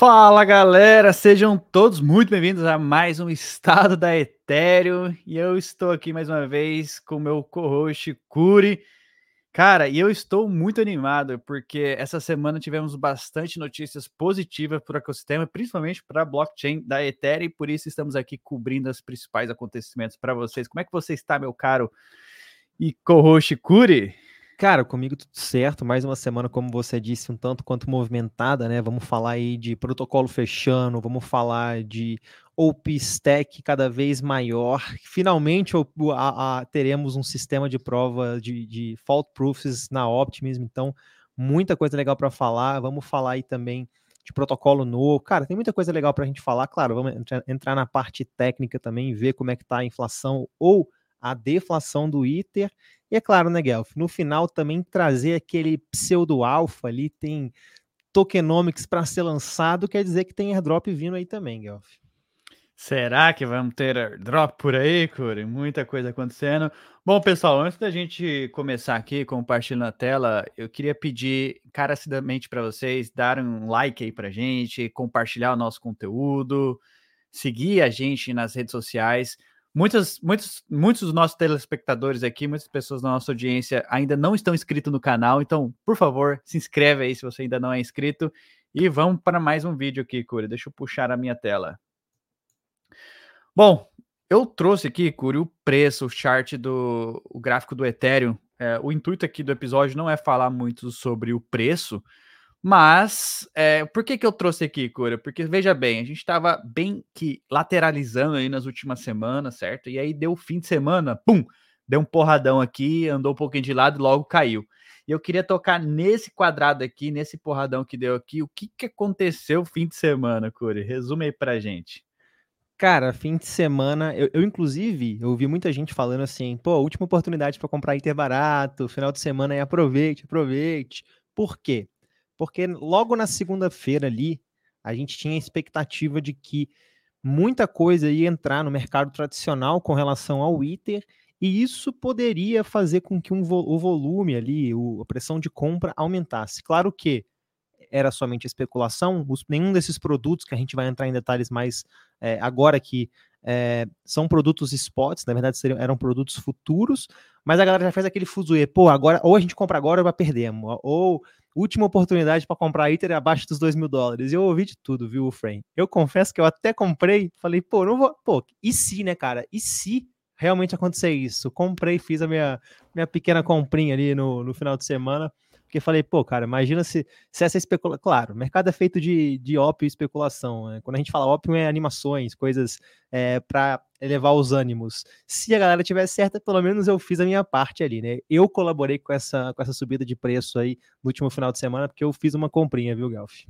Fala galera, sejam todos muito bem-vindos a mais um Estado da Etéreo e eu estou aqui mais uma vez com meu co-host Curi. Cara, e eu estou muito animado porque essa semana tivemos bastante notícias positivas para o ecossistema, principalmente para a blockchain da Ethereum, e por isso estamos aqui cobrindo os principais acontecimentos para vocês. Como é que você está, meu caro e co-host Curi? Cara, comigo tudo certo. Mais uma semana, como você disse, um tanto quanto movimentada, né? Vamos falar aí de protocolo fechando, vamos falar de OpenStack cada vez maior. Finalmente a, a, teremos um sistema de prova de, de fault proofs na Optimism, então muita coisa legal para falar. Vamos falar aí também de protocolo novo. Cara, tem muita coisa legal para a gente falar. Claro, vamos entrar na parte técnica também, ver como é que está a inflação ou a deflação do ITER e é claro, né, Guelph, no final também trazer aquele pseudo-alfa ali, tem tokenomics para ser lançado, quer dizer que tem airdrop vindo aí também, Guelph. Será que vamos ter airdrop por aí, Curi? Muita coisa acontecendo. Bom, pessoal, antes da gente começar aqui compartilhando a tela, eu queria pedir encarecidamente para vocês darem um like aí para gente, compartilhar o nosso conteúdo, seguir a gente nas redes sociais. Muitos, muitos, muitos dos nossos telespectadores aqui, muitas pessoas da nossa audiência ainda não estão inscritos no canal, então, por favor, se inscreve aí se você ainda não é inscrito. E vamos para mais um vídeo aqui, Curi. Deixa eu puxar a minha tela. Bom, eu trouxe aqui, Curi, o preço, o chart do o gráfico do Ethereum. É, o intuito aqui do episódio não é falar muito sobre o preço, mas, é, por que, que eu trouxe aqui, Cura? Porque, veja bem, a gente estava bem que lateralizando aí nas últimas semanas, certo? E aí deu fim de semana, pum, deu um porradão aqui, andou um pouquinho de lado e logo caiu. E eu queria tocar nesse quadrado aqui, nesse porradão que deu aqui, o que, que aconteceu fim de semana, Curi? Resume aí pra gente. Cara, fim de semana, eu, eu, inclusive, eu ouvi muita gente falando assim, pô, última oportunidade para comprar Inter barato, final de semana aí aproveite, aproveite. Por quê? Porque logo na segunda-feira ali, a gente tinha a expectativa de que muita coisa ia entrar no mercado tradicional com relação ao ITER, e isso poderia fazer com que um vo o volume ali, o, a pressão de compra aumentasse. Claro que era somente especulação, os, nenhum desses produtos, que a gente vai entrar em detalhes mais é, agora que é, são produtos spots, na verdade seriam, eram produtos futuros, mas a galera já fez aquele fuzuê, pô, agora ou a gente compra agora ou vai perder, ou última oportunidade para comprar ITER abaixo dos 2 mil dólares. Eu ouvi de tudo, viu, Frame? Eu confesso que eu até comprei, falei, pô, não vou. Pô, e se, né, cara? E se realmente acontecer isso? Comprei, fiz a minha, minha pequena comprinha ali no, no final de semana. Porque falei, pô, cara, imagina se, se essa especulação. Claro, o mercado é feito de, de ópio e especulação. Né? Quando a gente fala ópio, é animações, coisas é, para elevar os ânimos. Se a galera tiver certa, pelo menos eu fiz a minha parte ali, né? Eu colaborei com essa, com essa subida de preço aí no último final de semana, porque eu fiz uma comprinha, viu, Galf?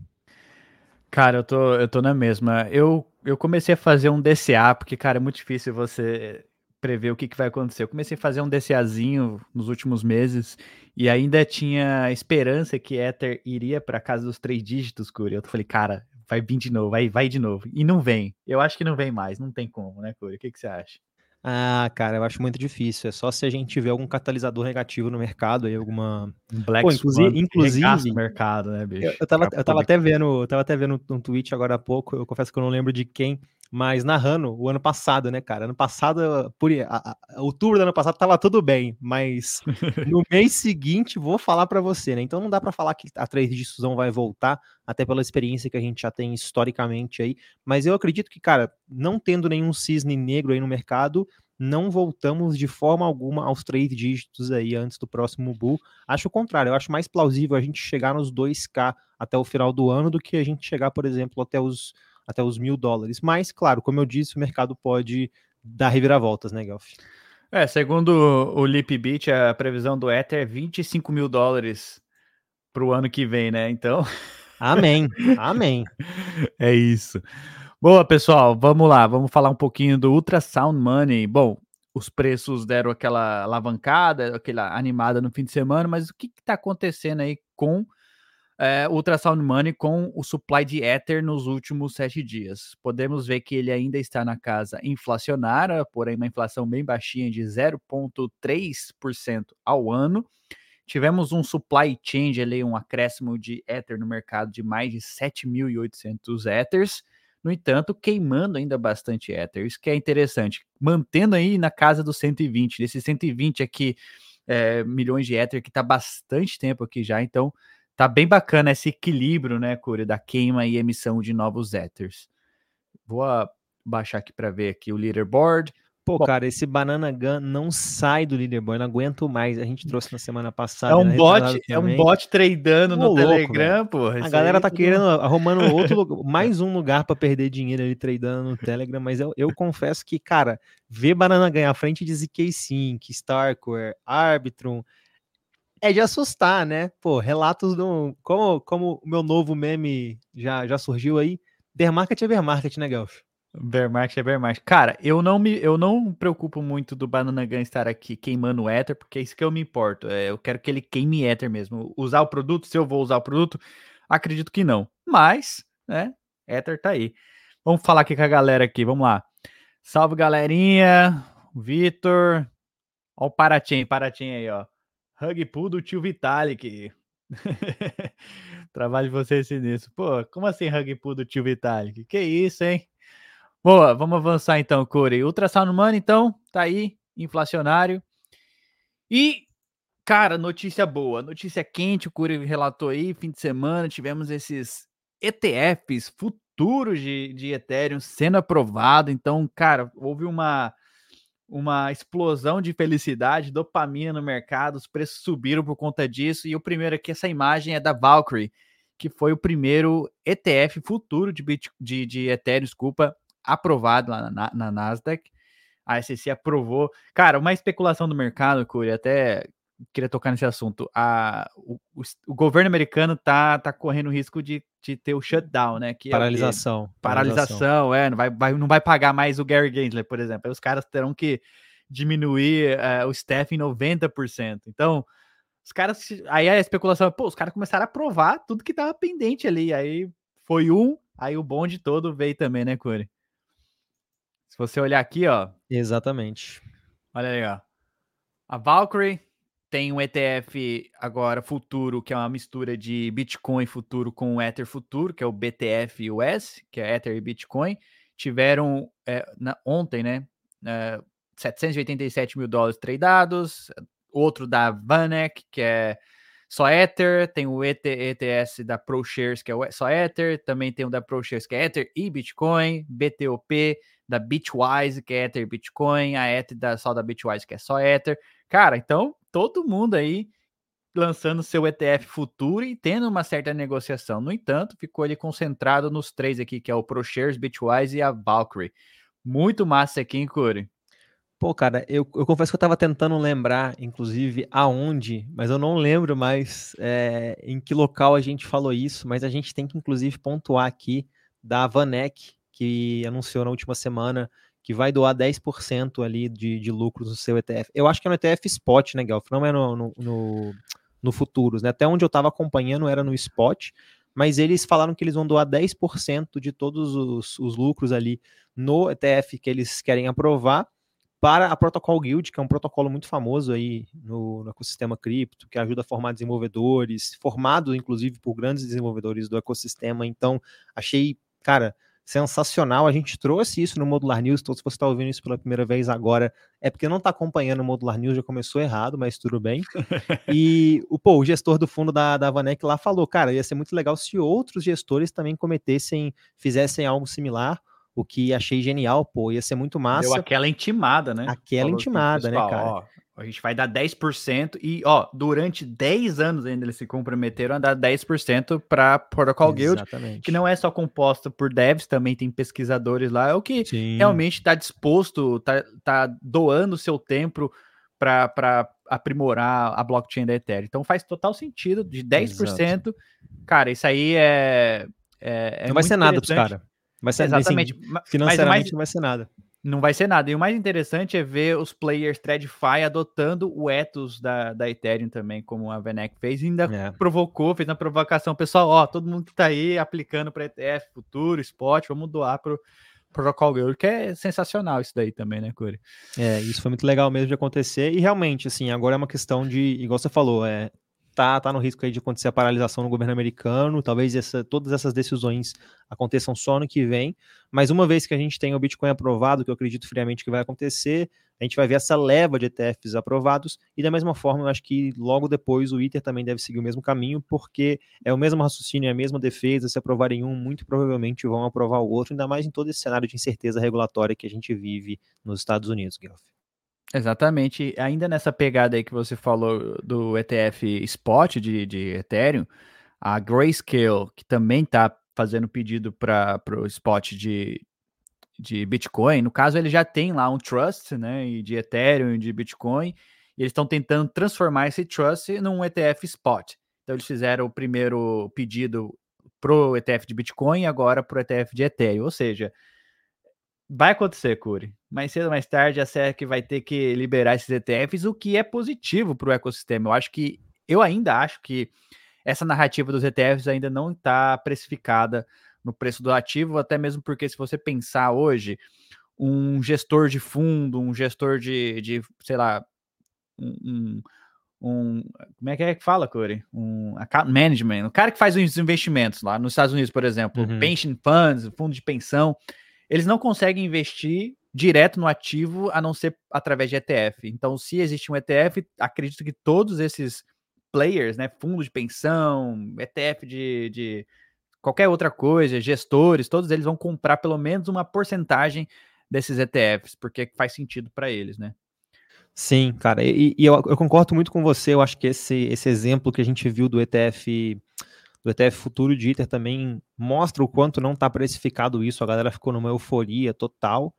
Cara, eu tô, eu tô na mesma. Eu, eu comecei a fazer um DCA, porque, cara, é muito difícil você prever o que, que vai acontecer. Eu comecei a fazer um DCAzinho nos últimos meses e ainda tinha esperança que Ether iria para casa dos três dígitos, Curi. Eu falei, cara, vai vir de novo, vai, vai de novo. E não vem. Eu acho que não vem mais, não tem como, né, Curi? O que, que você acha? Ah, cara, eu acho muito difícil. É só se a gente tiver algum catalisador negativo no mercado aí, alguma. Black Pô, inclusive, inclusive mercado, né, bicho? Eu, eu tava, eu tava até vendo, eu tava até vendo um tweet agora há pouco. Eu confesso que eu não lembro de quem, mas narrando o ano passado, né, cara? Ano passado, por a, a, outubro do ano passado tava tudo bem, mas no mês seguinte vou falar para você, né? Então não dá para falar que a trade de Suzão vai voltar, até pela experiência que a gente já tem historicamente aí, mas eu acredito que, cara, não tendo nenhum cisne negro aí no mercado, não voltamos de forma alguma aos três dígitos aí antes do próximo bull. Acho o contrário, eu acho mais plausível a gente chegar nos 2K até o final do ano do que a gente chegar, por exemplo, até os até os mil dólares. Mas, claro, como eu disse, o mercado pode dar reviravoltas, né, Gelf? É, segundo o Lipbit, a previsão do Ether é 25 mil dólares para o ano que vem, né? Então. Amém, amém. É isso. Boa, pessoal, vamos lá, vamos falar um pouquinho do Ultrasound Money. Bom, os preços deram aquela alavancada, aquela animada no fim de semana, mas o que está acontecendo aí com é, Ultrasound Money com o supply de Ether nos últimos sete dias. Podemos ver que ele ainda está na casa inflacionária, porém uma inflação bem baixinha de 0,3% ao ano. tivemos um supply change ali, um acréscimo de Ether no mercado de mais de 7.800 Ethers. No entanto, queimando ainda bastante Ether. Isso que é interessante. Mantendo aí na casa dos 120. Desses 120 aqui, é, milhões de Ether, que está bastante tempo aqui já. Então, tá bem bacana esse equilíbrio, né, Cura, da queima e emissão de novos Ethers. Vou baixar aqui para ver aqui o leaderboard. Pô, Bom, cara, esse Banana Gun não sai do leaderboard, não aguento mais. A gente trouxe na semana passada. É um bot, é um bot tradando no louco, Telegram, pô. A galera tá querendo, arrumando outro lugar, mais um lugar para perder dinheiro ali tradando no Telegram, mas eu, eu confesso que, cara, ver Banana Gun à frente de ZK Sync, Starcore, Arbitrum, é de assustar, né? Pô, relatos do. Como, como o meu novo meme já, já surgiu aí, bear market é bear market, né, Guelph? Bear market é bear market. Cara, eu não me, eu não preocupo muito do Banana Gun estar aqui queimando o Ether, porque é isso que eu me importo. É, eu quero que ele queime Ether mesmo. Usar o produto, se eu vou usar o produto, acredito que não. Mas, né, Ether tá aí. Vamos falar aqui com a galera aqui, vamos lá. Salve, galerinha. Vitor. Ó o Paratim, Paratim aí, ó. Hug Pool do tio Vitalik. Trabalho de vocês nisso. Pô, como assim Hug Pool do tio Vitalik? Que isso, hein? Boa, vamos avançar então, Corey. Ultrasound Money, então, tá aí, inflacionário. E, cara, notícia boa, notícia quente, o Corey relatou aí, fim de semana, tivemos esses ETFs futuros de, de Ethereum sendo aprovado. Então, cara, houve uma, uma explosão de felicidade, dopamina no mercado, os preços subiram por conta disso. E o primeiro aqui, essa imagem é da Valkyrie, que foi o primeiro ETF futuro de, Bit, de, de Ethereum, desculpa, aprovado lá na, na Nasdaq. A SEC aprovou. Cara, uma especulação do mercado, Curi, até queria tocar nesse assunto. A, o, o, o, governo americano tá, tá correndo risco de, de ter o shutdown, né? Que paralisação, é paralisação. Paralisação, é. Não vai, vai, não vai pagar mais o Gary Gensler, por exemplo. Aí os caras terão que diminuir uh, o staff em 90%. Então, os caras. Aí a especulação, pô, os caras começaram a aprovar tudo que tava pendente ali. Aí foi um, aí o bonde todo veio também, né, Curi? Se você olhar aqui, ó. Exatamente. Olha aí, ó. A Valkyrie tem um ETF agora futuro, que é uma mistura de Bitcoin futuro com Ether futuro, que é o BTF US, que é Ether e Bitcoin. Tiveram é, na, ontem, né? É, 787 mil dólares tradeados. Outro da Vanek, que é só Ether, tem o ET, ETS da ProShares, que é só Ether, também tem o da ProShares, que é Ether e Bitcoin, BTOP, da Bitwise, que é Ether Bitcoin, a Ether da, só da Bitwise, que é só Ether. Cara, então todo mundo aí lançando seu ETF futuro e tendo uma certa negociação. No entanto, ficou ali concentrado nos três aqui, que é o ProShares, Bitwise e a Valkyrie. Muito massa aqui, hein, Curi? Pô, cara, eu, eu confesso que eu tava tentando lembrar, inclusive, aonde, mas eu não lembro mais é, em que local a gente falou isso, mas a gente tem que, inclusive, pontuar aqui da Vanek, que anunciou na última semana que vai doar 10% ali de, de lucros no seu ETF. Eu acho que é no ETF Spot, né, Guelph? Não é no, no, no, no Futuros, né? Até onde eu estava acompanhando era no Spot, mas eles falaram que eles vão doar 10% de todos os, os lucros ali no ETF que eles querem aprovar para a Protocol Guild, que é um protocolo muito famoso aí no, no, ecossistema cripto, que ajuda a formar desenvolvedores, formado inclusive por grandes desenvolvedores do ecossistema. Então, achei, cara, sensacional. A gente trouxe isso no Modular News, então se você está ouvindo isso pela primeira vez agora, é porque não está acompanhando o Modular News, já começou errado, mas tudo bem. e o, pô, o gestor do fundo da, da Vanek lá falou, cara, ia ser muito legal se outros gestores também cometessem, fizessem algo similar, o que achei genial, pô, ia ser muito massa. Deu aquela intimada, né? Aquela Falou assim, intimada, assim, pessoal, né, cara? Ó, a gente vai dar 10% e, ó, durante 10 anos ainda eles se comprometeram a dar 10% para Protocol Guild, que não é só composta por devs, também tem pesquisadores lá, é o que Sim. realmente está disposto, tá, tá doando seu tempo para aprimorar a blockchain da Ethereum. Então faz total sentido, de 10%, Exato. cara, isso aí é. é, é não vai ser nada pros caras. Vai ser, Exatamente. Assim, financeiramente mais, não vai ser nada não vai ser nada. E o mais interessante é ver os players TradFi adotando o ethos da, da Ethereum também, como a Venek fez, e ainda é. provocou, fez uma provocação. Pessoal, ó, todo mundo que tá aí aplicando para ETF futuro, spot, vamos doar pro Protocol Guild, que é sensacional isso daí também, né, Curi? É, isso foi muito legal mesmo de acontecer, e realmente, assim, agora é uma questão de, igual você falou, é, tá, tá no risco aí de acontecer a paralisação no governo americano, talvez essa, todas essas decisões aconteçam só no que vem, mas uma vez que a gente tem o Bitcoin aprovado, que eu acredito friamente que vai acontecer, a gente vai ver essa leva de ETFs aprovados, e da mesma forma, eu acho que logo depois o ITER também deve seguir o mesmo caminho, porque é o mesmo raciocínio, é a mesma defesa, se aprovarem um, muito provavelmente vão aprovar o outro, ainda mais em todo esse cenário de incerteza regulatória que a gente vive nos Estados Unidos, Guelph. Exatamente. Ainda nessa pegada aí que você falou do ETF Spot de, de Ethereum, a Grayscale, que também está fazendo pedido para o spot de, de Bitcoin, no caso ele já tem lá um trust, né, de Ethereum, de Bitcoin, e eles estão tentando transformar esse trust num ETF spot. Então eles fizeram o primeiro pedido pro ETF de Bitcoin e agora pro ETF de Ethereum, ou seja, vai acontecer, Curi. Mais cedo ou mais tarde a SEC vai ter que liberar esses ETFs, o que é positivo para o ecossistema. Eu acho que eu ainda acho que essa narrativa dos ETFs ainda não está precificada no preço do ativo, até mesmo porque se você pensar hoje, um gestor de fundo, um gestor de, de sei lá, um, um, como é que é que fala, Corey? Um account management, o cara que faz os investimentos lá nos Estados Unidos, por exemplo, uhum. pension funds, fundo de pensão, eles não conseguem investir direto no ativo a não ser através de ETF. Então, se existe um ETF, acredito que todos esses players, né, fundos de pensão, ETF de, de qualquer outra coisa, gestores, todos eles vão comprar pelo menos uma porcentagem desses ETFs, porque faz sentido para eles, né? Sim, cara, e, e eu, eu, concordo muito com você. Eu acho que esse, esse exemplo que a gente viu do ETF do ETF Futuro de ITER também mostra o quanto não está precificado isso. A galera ficou numa euforia total.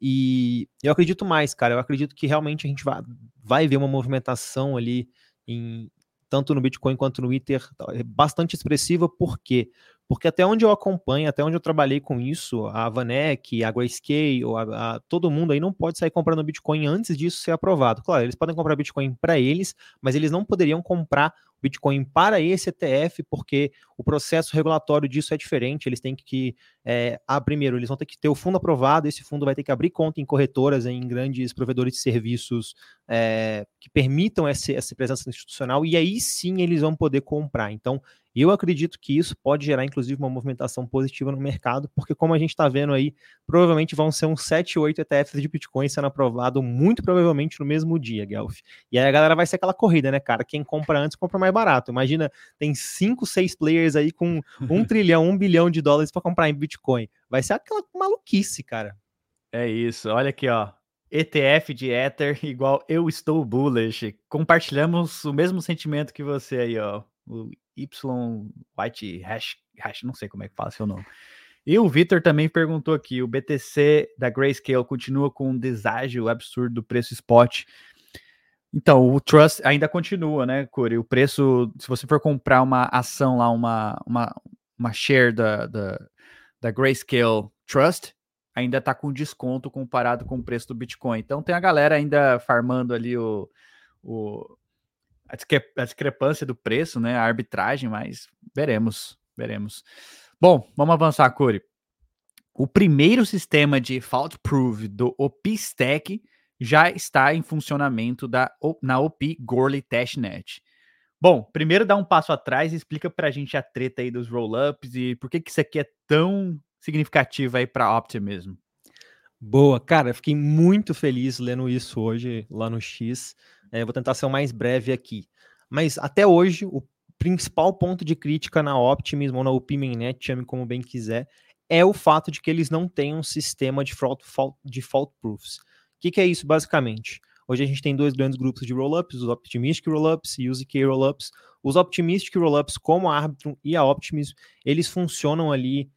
E eu acredito mais, cara. Eu acredito que realmente a gente vai, vai ver uma movimentação ali em, tanto no Bitcoin quanto no Ether, é bastante expressiva, por quê? Porque até onde eu acompanho, até onde eu trabalhei com isso, a Vanek, a Grayscale, a, a, todo mundo aí não pode sair comprando Bitcoin antes disso ser aprovado. Claro, eles podem comprar Bitcoin para eles, mas eles não poderiam comprar Bitcoin para esse ETF, porque o processo regulatório disso é diferente. Eles têm que, é, ah, primeiro, eles vão ter que ter o fundo aprovado. Esse fundo vai ter que abrir conta em corretoras, em grandes provedores de serviços é, que permitam essa, essa presença institucional, e aí sim eles vão poder comprar. Então, e eu acredito que isso pode gerar, inclusive, uma movimentação positiva no mercado, porque, como a gente está vendo aí, provavelmente vão ser uns 7, 8 ETFs de Bitcoin sendo aprovado muito provavelmente no mesmo dia, Guelph. E aí a galera vai ser aquela corrida, né, cara? Quem compra antes compra mais barato. Imagina, tem 5, 6 players aí com 1 trilhão, 1 bilhão de dólares para comprar em Bitcoin. Vai ser aquela maluquice, cara. É isso. Olha aqui, ó. ETF de Ether igual eu estou bullish. Compartilhamos o mesmo sentimento que você aí, ó. O Y White Hash, hash, não sei como é que fala seu nome. E o Vitor também perguntou aqui: o BTC da Grayscale continua com um deságio absurdo do preço spot. Então, o Trust ainda continua, né, Corey? O preço, se você for comprar uma ação lá, uma, uma, uma share da, da, da Grayscale Trust, ainda está com desconto comparado com o preço do Bitcoin. Então, tem a galera ainda farmando ali o, o, a discrepância do preço, né? A arbitragem, mas veremos, veremos. Bom, vamos avançar, Curi. O primeiro sistema de fault proof do OP Stack já está em funcionamento da, na OP Gorley Testnet. Bom, primeiro dá um passo atrás e explica para a gente a treta aí dos rollups e por que, que isso aqui é tão significativo aí para Optimism. Boa, cara, fiquei muito feliz lendo isso hoje lá no X. É, vou tentar ser o mais breve aqui. Mas até hoje, o principal ponto de crítica na Optimism ou na UPMNet, chame como bem quiser, é o fato de que eles não têm um sistema de fault, fault, de fault proofs. O que, que é isso, basicamente? Hoje a gente tem dois grandes grupos de rollups, os Optimistic Rollups e os ZK Rollups. Os Optimistic Rollups, como a Arbitrum e a Optimism, eles funcionam ali,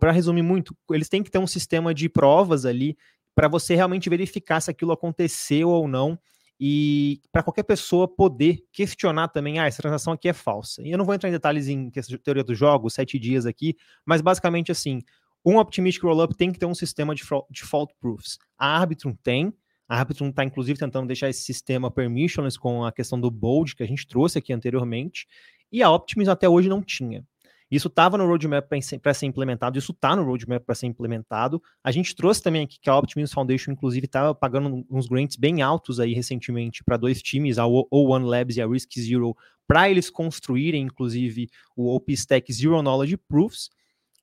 para resumir muito, eles têm que ter um sistema de provas ali para você realmente verificar se aquilo aconteceu ou não e para qualquer pessoa poder questionar também, ah, essa transação aqui é falsa. E eu não vou entrar em detalhes em teoria do jogo, sete dias aqui, mas basicamente assim, um Optimistic Rollup tem que ter um sistema de default proofs. A Arbitrum tem, a Arbitrum está inclusive tentando deixar esse sistema permissionless com a questão do bold que a gente trouxe aqui anteriormente, e a Optimism até hoje não tinha. Isso estava no roadmap para ser implementado, isso está no roadmap para ser implementado. A gente trouxe também aqui que a Optimus Foundation, inclusive, estava pagando uns grants bem altos aí recentemente para dois times, a O1 Labs e a Risk Zero, para eles construírem, inclusive, o OpenStack Zero Knowledge Proofs.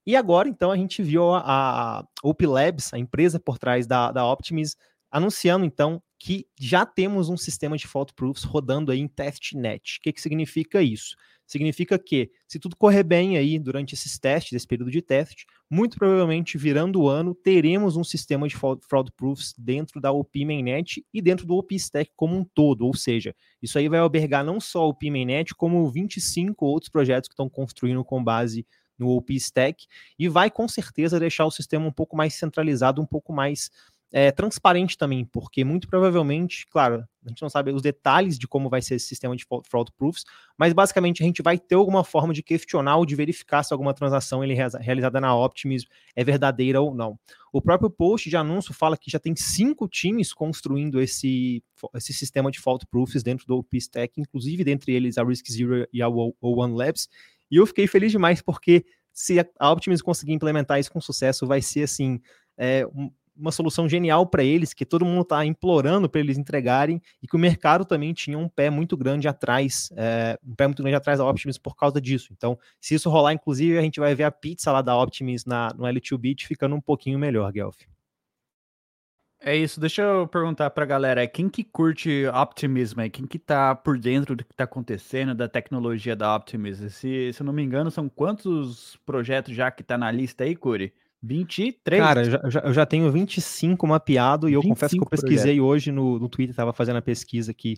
E agora, então, a gente viu a, a OP Labs, a empresa por trás da, da Optimus, anunciando, então, que já temos um sistema de fault proofs rodando aí em testnet. O que, que significa isso? Significa que, se tudo correr bem aí durante esses testes, esse período de teste, muito provavelmente, virando o ano, teremos um sistema de fraud proofs dentro da OP Mainnet e dentro do OP Stack como um todo. Ou seja, isso aí vai albergar não só o OP Mainnet, como 25 outros projetos que estão construindo com base no OP Stack e vai com certeza deixar o sistema um pouco mais centralizado, um pouco mais é, transparente também, porque muito provavelmente, claro, a gente não sabe os detalhes de como vai ser esse sistema de fraud proofs, mas basicamente a gente vai ter alguma forma de questionar ou de verificar se alguma transação ele realizada na Optimus é verdadeira ou não. O próprio post de anúncio fala que já tem cinco times construindo esse, esse sistema de fault proofs dentro do OP Stack, inclusive dentre eles a Risk Zero e a O1 Labs, e eu fiquei feliz demais porque se a Optimus conseguir implementar isso com sucesso, vai ser assim, é, uma solução genial para eles, que todo mundo está implorando para eles entregarem, e que o mercado também tinha um pé muito grande atrás, é, um pé muito grande atrás da Optimus por causa disso. Então, se isso rolar, inclusive, a gente vai ver a pizza lá da Optimus na, no L2Bit ficando um pouquinho melhor, Guelph. É isso, deixa eu perguntar pra galera, quem que curte Optimism? Quem que tá por dentro do que tá acontecendo, da tecnologia da Optimism? Se, se eu não me engano, são quantos projetos já que tá na lista aí, Curi? 23? Cara, eu já, eu já tenho 25 mapeado e eu confesso que eu pesquisei projetos. hoje no, no Twitter, tava fazendo a pesquisa aqui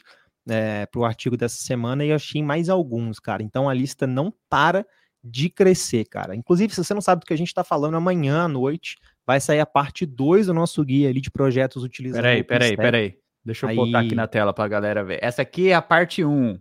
é, pro artigo dessa semana e achei mais alguns, cara. Então a lista não para de crescer, cara. Inclusive, se você não sabe do que a gente tá falando, amanhã à noite vai sair a parte 2 do nosso guia ali de projetos utilizando. Peraí, peraí, peraí. Deixa eu aí... botar aqui na tela para a galera ver. Essa aqui é a parte 1. Um.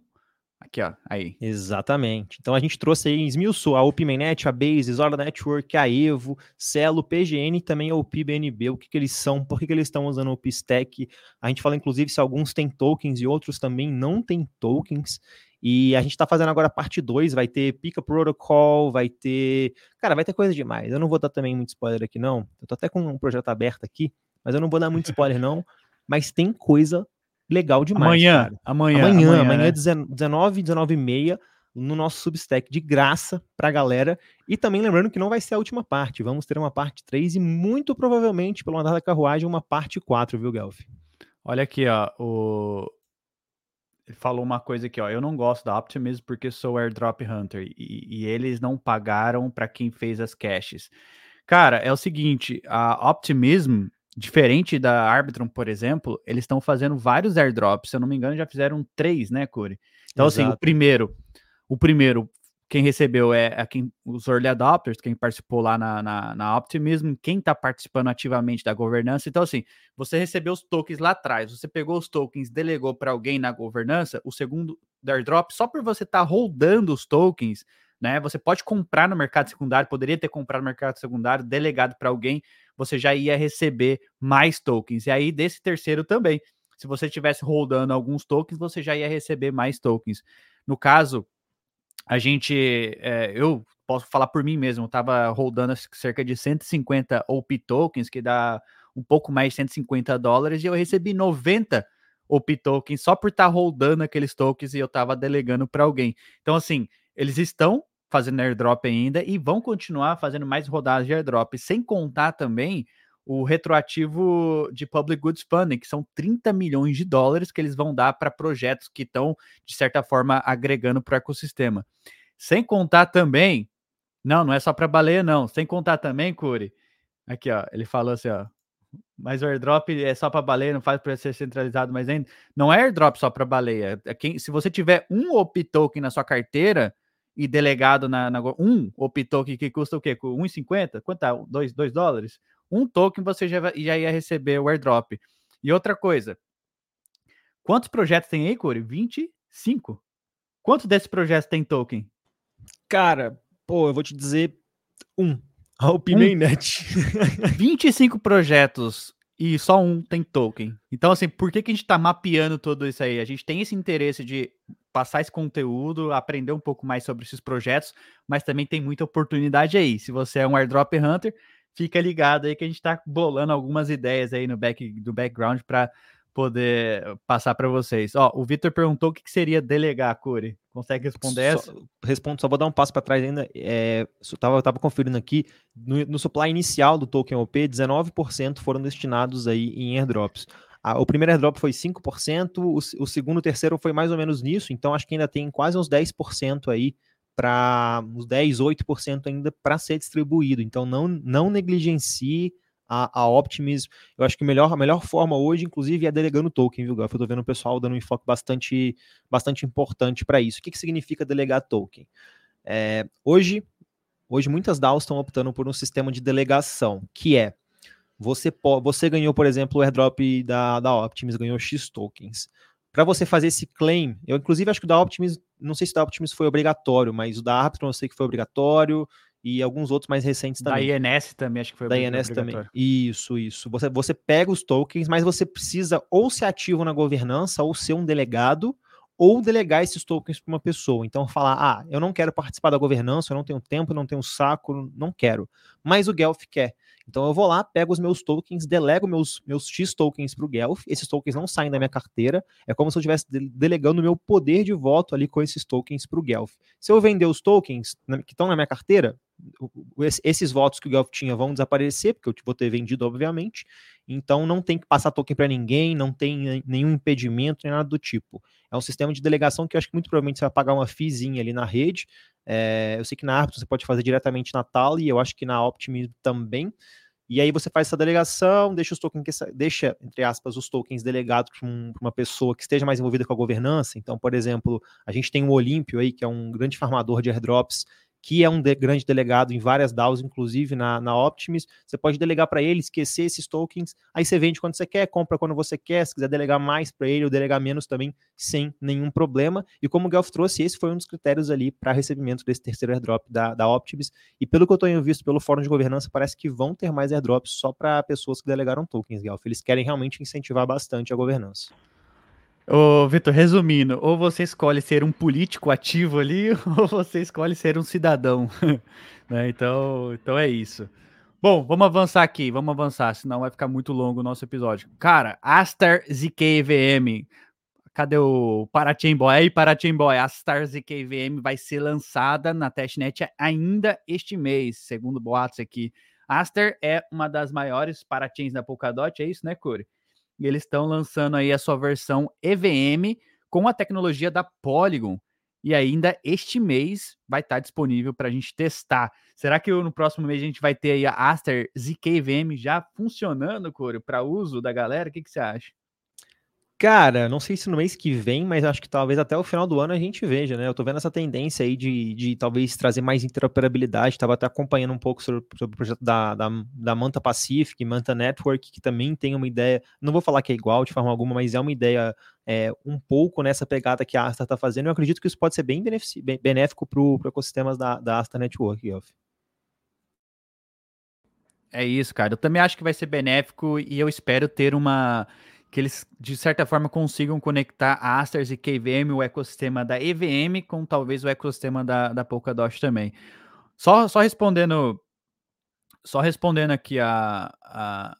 Aqui, ó, aí. Exatamente. Então a gente trouxe aí, esmiuçou a OpenMainet, a Base, Zora Network, a Evo, Celo, PGN e também a OPBNB, o que, que eles são, por que, que eles estão usando o OPStack. A gente fala, inclusive, se alguns têm tokens e outros também não têm tokens. E a gente tá fazendo agora a parte 2, vai ter Pica Protocol, vai ter. Cara, vai ter coisa demais. Eu não vou dar também muito spoiler aqui, não. Eu tô até com um projeto aberto aqui, mas eu não vou dar muito spoiler, não. Mas tem coisa legal demais. Amanhã, cara. amanhã. Amanhã, amanhã, amanhã né? 19, 19 e meia, no nosso Substack, de graça pra galera. E também lembrando que não vai ser a última parte. Vamos ter uma parte 3 e muito provavelmente, pelo andar da carruagem, uma parte 4, viu, Guelph? Olha aqui, ó. O, ele falou uma coisa aqui, ó. Eu não gosto da Optimism porque sou airdrop hunter e, e eles não pagaram para quem fez as caches. Cara, é o seguinte, a Optimism, diferente da Arbitrum, por exemplo, eles estão fazendo vários airdrops. Se eu não me engano, já fizeram três, né, Corey? Então, Exato. assim, o primeiro, o primeiro quem recebeu é, é quem, os early adopters, quem participou lá na, na, na Optimism, quem está participando ativamente da governança. Então, assim, você recebeu os tokens lá atrás, você pegou os tokens, delegou para alguém na governança, o segundo airdrop, só por você estar tá rodando os tokens, né? Você pode comprar no mercado secundário, poderia ter comprado no mercado secundário, delegado para alguém, você já ia receber mais tokens. E aí, desse terceiro também. Se você estivesse rodando alguns tokens, você já ia receber mais tokens. No caso, a gente, é, eu posso falar por mim mesmo, estava rodando cerca de 150 OP tokens, que dá um pouco mais de 150 dólares, e eu recebi 90 OP tokens só por estar tá rodando aqueles tokens e eu estava delegando para alguém. Então, assim, eles estão fazendo airdrop ainda e vão continuar fazendo mais rodadas de airdrop, sem contar também o retroativo de Public Goods Funding, que são 30 milhões de dólares que eles vão dar para projetos que estão, de certa forma, agregando para o ecossistema. Sem contar também, não, não é só para baleia, não. Sem contar também, Curi, aqui, ó, ele falou assim, ó, mas o airdrop é só para baleia, não faz para ser centralizado, mas ainda não é airdrop só para baleia. É quem, se você tiver um OP token na sua carteira e delegado na, na um OP token que custa o quê? 1,50? Quanto tá? 2 dólares? um token você já, já ia receber o airdrop. E outra coisa, quantos projetos tem aí, Corey? 25. Quantos desses projetos tem token? Cara, pô, eu vou te dizer um. A OpenMainNet. Um. 25 projetos e só um tem token. Então, assim, por que, que a gente está mapeando tudo isso aí? A gente tem esse interesse de passar esse conteúdo, aprender um pouco mais sobre esses projetos, mas também tem muita oportunidade aí. Se você é um airdrop hunter, fica ligado aí que a gente está bolando algumas ideias aí no back do background para poder passar para vocês. Ó, o Vitor perguntou o que seria delegar, Curi. Consegue responder só, essa? Respondo, só vou dar um passo para trás ainda. É, eu tava, tava conferindo aqui, no, no supply inicial do token OP, 19% foram destinados aí em airdrops. Ah, o primeiro airdrop foi 5%, o, o segundo o terceiro foi mais ou menos nisso, então acho que ainda tem quase uns 10% aí para uns 10, 8% ainda para ser distribuído. Então não, não negligencie a, a Optimism. Eu acho que melhor, a melhor forma hoje, inclusive, é delegando token, viu, Gaf? Eu tô vendo o pessoal dando um enfoque bastante, bastante importante para isso. O que, que significa delegar token? É, hoje, hoje, muitas DAOs estão optando por um sistema de delegação, que é você, você ganhou, por exemplo, o airdrop da, da Optimus, ganhou X tokens. Para você fazer esse claim, eu inclusive acho que o da Optimus, não sei se o da Optimus foi obrigatório, mas o da Arbitron eu sei que foi obrigatório, e alguns outros mais recentes também. Da INS também, acho que foi Da INS também. Isso, isso. Você, você pega os tokens, mas você precisa ou ser ativo na governança, ou ser um delegado, ou delegar esses tokens para uma pessoa. Então, falar, ah, eu não quero participar da governança, eu não tenho tempo, não tenho saco, não quero. Mas o Guelph quer. Então eu vou lá, pego os meus tokens, delego meus, meus X tokens para o Guelph, esses tokens não saem da minha carteira, é como se eu estivesse delegando o meu poder de voto ali com esses tokens para o Guelph. Se eu vender os tokens que estão na minha carteira, esses votos que o Guelph tinha vão desaparecer, porque eu vou ter vendido, obviamente, então não tem que passar token para ninguém, não tem nenhum impedimento, nem nada do tipo. É um sistema de delegação que eu acho que muito provavelmente você vai pagar uma fizinha ali na rede, é, eu sei que na Arbitrum você pode fazer diretamente na Tally, eu acho que na Optimism também. E aí você faz essa delegação, deixa os tokens, deixa, entre aspas, os tokens delegados para um, uma pessoa que esteja mais envolvida com a governança. Então, por exemplo, a gente tem o Olímpio aí, que é um grande farmador de airdrops, que é um de, grande delegado em várias DAOs, inclusive na, na Optimus. Você pode delegar para ele, esquecer esses tokens, aí você vende quando você quer, compra quando você quer, se quiser delegar mais para ele ou delegar menos também, sem nenhum problema. E como o Guelph trouxe, esse foi um dos critérios ali para recebimento desse terceiro airdrop da, da Optimus. E pelo que eu tenho visto pelo fórum de governança, parece que vão ter mais airdrops só para pessoas que delegaram tokens, Guelph. Eles querem realmente incentivar bastante a governança. Ô, Vitor, resumindo, ou você escolhe ser um político ativo ali, ou você escolhe ser um cidadão. né? então, então é isso. Bom, vamos avançar aqui, vamos avançar, senão vai ficar muito longo o nosso episódio. Cara, Astar ZKVM. Cadê o Parachain Boy? Aí, Parachain Boy, Astar ZKVM vai ser lançada na testnet ainda este mês, segundo boatos aqui. Astar é uma das maiores parachains da Polkadot, é isso, né, Corey? E eles estão lançando aí a sua versão EVM com a tecnologia da Polygon. E ainda este mês vai estar disponível para a gente testar. Será que no próximo mês a gente vai ter a Aster ZK já funcionando, Coro, para uso da galera? O que, que você acha? Cara, não sei se no mês que vem, mas acho que talvez até o final do ano a gente veja, né? Eu tô vendo essa tendência aí de, de talvez trazer mais interoperabilidade. Tava até acompanhando um pouco sobre, sobre o projeto da, da, da, Manta Pacific, Manta Network, que também tem uma ideia, não vou falar que é igual de forma alguma, mas é uma ideia é, um pouco nessa pegada que a Asta está fazendo. Eu acredito que isso pode ser bem, benéfico para o ecossistema da, da Asta Network, Elf. É isso, cara. Eu também acho que vai ser benéfico e eu espero ter uma que eles, de certa forma, consigam conectar a Asters e KVM, o ecossistema da EVM, com talvez o ecossistema da, da Polkadot também. Só, só respondendo só respondendo aqui a, a,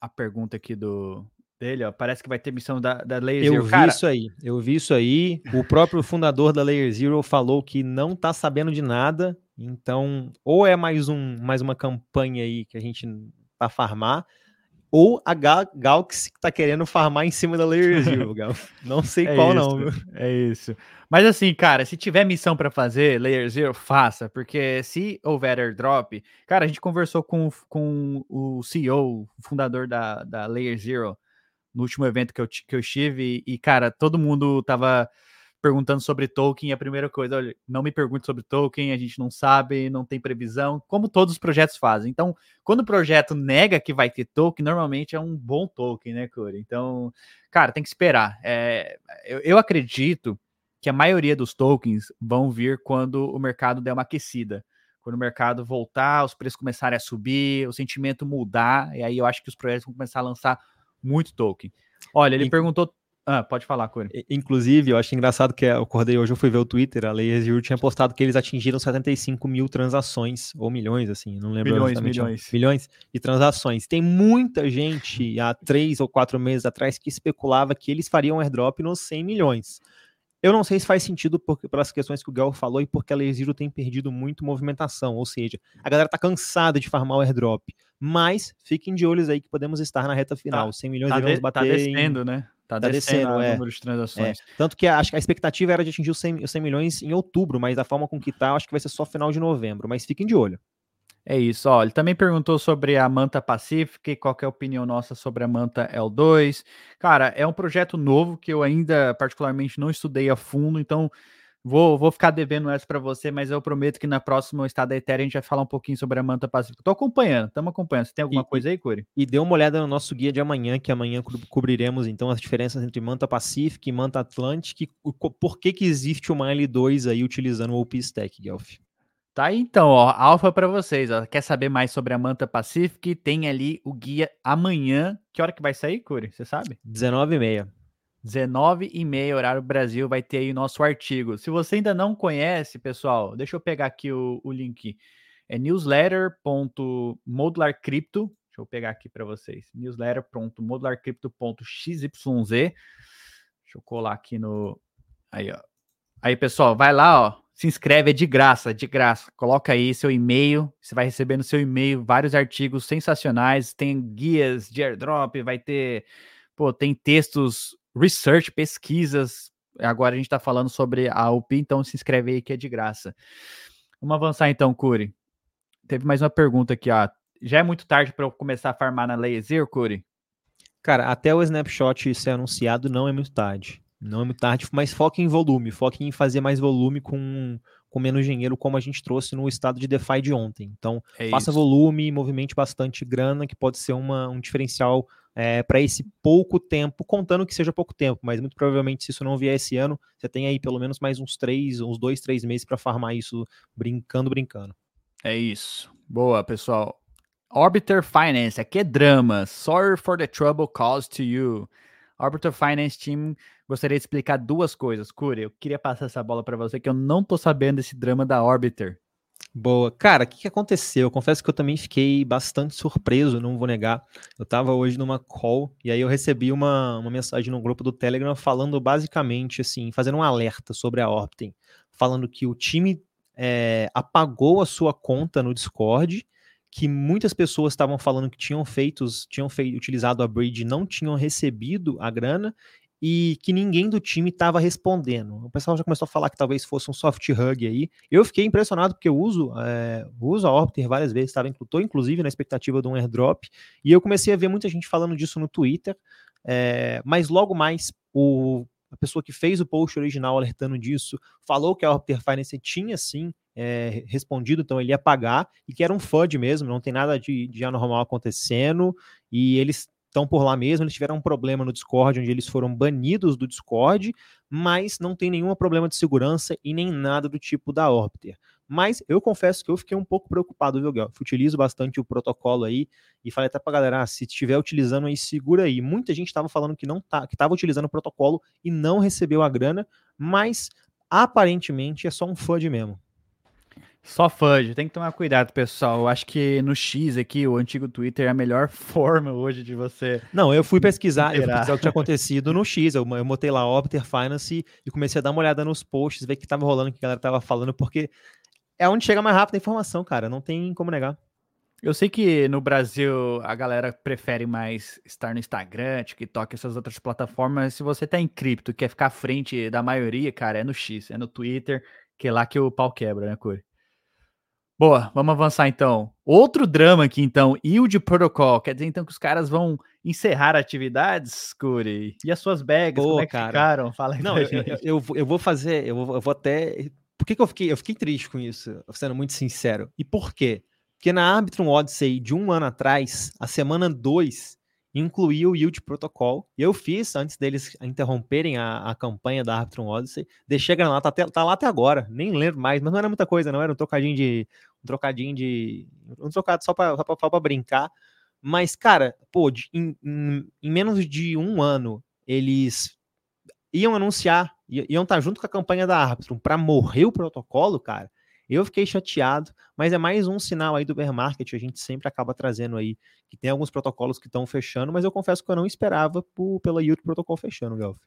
a pergunta aqui do dele, ó, parece que vai ter missão da, da Layer eu Zero. Eu vi Cara... isso aí, eu vi isso aí. O próprio fundador da Layer Zero falou que não tá sabendo de nada, então ou é mais, um, mais uma campanha aí que a gente tá farmar, ou a Gal Galaxy que tá querendo farmar em cima da Layer Zero, Gal. Não sei é qual isso, não, viu? É isso. Mas assim, cara, se tiver missão para fazer Layer Zero, faça, porque se houver airdrop, cara, a gente conversou com, com o CEO, o fundador da, da Layer Zero, no último evento que eu, que eu estive, e, cara, todo mundo tava perguntando sobre Tolkien, a primeira coisa, olha, não me pergunte sobre Tolkien, a gente não sabe, não tem previsão, como todos os projetos fazem. Então, quando o projeto nega que vai ter Tolkien, normalmente é um bom Tolkien, né, Corey? Então, cara, tem que esperar. É, eu, eu acredito que a maioria dos tokens vão vir quando o mercado der uma aquecida. Quando o mercado voltar, os preços começarem a subir, o sentimento mudar, e aí eu acho que os projetos vão começar a lançar muito token. Olha, ele e... perguntou Ah, pode falar, Curi. Inclusive, eu acho engraçado que eu acordei hoje, eu fui ver o Twitter, a Layers Zero tinha postado que eles atingiram 75 mil transações, ou milhões, assim, não lembro Milhões, milhões. Milhões de transações. Tem muita gente há três ou quatro meses atrás que especulava que eles fariam airdrop nos 100 milhões. Eu não sei se faz sentido porque, pelas questões que o Gal falou e porque a Layer Zero tem perdido muito movimentação, ou seja, a galera tá cansada de farmar o airdrop. Mas fiquem de olhos aí que podemos estar na reta final. Tá, 100 milhões tá devemos de, bater. Tá descendo, em... né? Tá, tá descendo, descendo é. o número de transações. É. Tanto que acho que a expectativa era de atingir os 100, os 100 milhões em outubro, mas da forma com que tá, acho que vai ser só final de novembro. Mas fiquem de olho. É isso, ó. Ele também perguntou sobre a Manta Pacific, qual é a opinião nossa sobre a Manta L2. Cara, é um projeto novo que eu ainda particularmente não estudei a fundo, então Vou, vou ficar devendo essa para você, mas eu prometo que na próxima Estado da Ethereum a gente vai falar um pouquinho sobre a Manta Pacífica. Tô acompanhando, estamos acompanhando. Você tem alguma e, coisa aí, Curi? E dê uma olhada no nosso guia de amanhã, que amanhã cobriremos então as diferenças entre Manta Pacific e Manta Atlantic. Por que, que existe uma L2 aí utilizando o OP Stack, Guelph? Tá aí então, ó, alfa para vocês. Ó. Quer saber mais sobre a Manta Pacific? Tem ali o guia amanhã. Que hora que vai sair, Curi? Você sabe? 19h30. 19 e meia, horário Brasil, vai ter aí o nosso artigo. Se você ainda não conhece, pessoal, deixa eu pegar aqui o, o link. É newsletter.modularcrypto. Deixa eu pegar aqui para vocês. newsletter.modularcrypto.xyz. Deixa eu colar aqui no. Aí, ó. Aí, pessoal, vai lá, ó. Se inscreve, é de graça, de graça. Coloca aí seu e-mail. Você vai receber no seu e-mail vários artigos sensacionais. Tem guias de airdrop, vai ter. Pô, tem textos research, pesquisas. Agora a gente está falando sobre a UP, então se inscreve aí que é de graça. Vamos avançar então, Curi. Teve mais uma pergunta aqui, ó. Já é muito tarde para eu começar a farmar na Laser, Curi? Cara, até o snapshot ser anunciado não é muito tarde. Não é muito tarde, mas foque em volume, foque em fazer mais volume com, com menos dinheiro, como a gente trouxe no estado de DeFi de ontem. Então, é faça isso. volume, movimente bastante grana, que pode ser uma, um diferencial é, para esse pouco tempo, contando que seja pouco tempo, mas muito provavelmente se isso não vier esse ano, você tem aí pelo menos mais uns três, uns dois, três meses para farmar isso brincando, brincando. É isso. Boa, pessoal. Orbiter Finance, aqui é drama. Sorry for the trouble caused to you. Orbiter Finance Team gostaria de explicar duas coisas. Curi, eu queria passar essa bola para você que eu não tô sabendo desse drama da Orbiter. Boa. Cara, o que, que aconteceu? Eu confesso que eu também fiquei bastante surpreso, não vou negar. Eu tava hoje numa call e aí eu recebi uma, uma mensagem no grupo do Telegram falando basicamente assim, fazendo um alerta sobre a Opten, falando que o time é, apagou a sua conta no Discord, que muitas pessoas estavam falando que tinham feito, tinham feito, utilizado a bridge e não tinham recebido a grana, e que ninguém do time estava respondendo. O pessoal já começou a falar que talvez fosse um soft hug aí. Eu fiquei impressionado porque eu uso, é, uso a Orbiter várias vezes, estou inclusive na expectativa de um airdrop, e eu comecei a ver muita gente falando disso no Twitter, é, mas logo mais o, a pessoa que fez o post original alertando disso falou que a Orbiter Finance tinha sim é, respondido, então ele ia pagar, e que era um FUD mesmo, não tem nada de, de anormal acontecendo, e eles estão por lá mesmo. Eles tiveram um problema no Discord, onde eles foram banidos do Discord, mas não tem nenhum problema de segurança e nem nada do tipo da Orbiter. Mas eu confesso que eu fiquei um pouco preocupado, viu, Guel? Utilizo bastante o protocolo aí e falei até pra galera, ah, se estiver utilizando aí, segura aí. Muita gente estava falando que não tá, que estava utilizando o protocolo e não recebeu a grana, mas aparentemente é só um FUD mesmo. Só fudge, tem que tomar cuidado, pessoal. Eu acho que no X aqui, o antigo Twitter, é a melhor forma hoje de você. Não, eu fui pesquisar, eu fui pesquisar o que tinha acontecido no X. Eu, eu botei lá Opter Finance e comecei a dar uma olhada nos posts, ver o que tava rolando, o que a galera tava falando, porque é onde chega mais rápido a informação, cara. Não tem como negar. Eu sei que no Brasil a galera prefere mais estar no Instagram, TikTok, essas outras plataformas. Se você tá em cripto, quer ficar à frente da maioria, cara, é no X, é no Twitter, que é lá que o pau quebra, né, Curi? Boa, vamos avançar então. Outro drama aqui então, Yield Protocol. Quer dizer então que os caras vão encerrar atividades, Curi? E as suas bags, como é que cara. ficaram? Fala aí Não, eu, eu, eu, vou fazer, eu vou, eu vou até... Por que, que eu fiquei? Eu fiquei triste com isso, sendo muito sincero. E por quê? Porque na Arbitrum Odyssey de um ano atrás, a semana 2, incluía o Yield Protocol. E eu fiz, antes deles interromperem a, a campanha da Arbitrum Odyssey, deixei a granada, tá, tá, lá até agora, nem lembro mais, mas não era muita coisa, não era um trocadinho de. Trocadinho de. Um trocado só pra, só pra, brincar. Mas, cara, pô, de, em, em, em menos de um ano, eles iam anunciar, iam estar tá junto com a campanha da Arbitrum para morrer o protocolo, cara. Eu fiquei chateado, mas é mais um sinal aí do bear market, a gente sempre acaba trazendo aí que tem alguns protocolos que estão fechando, mas eu confesso que eu não esperava por, pela Yield Protocol fechando, Galf.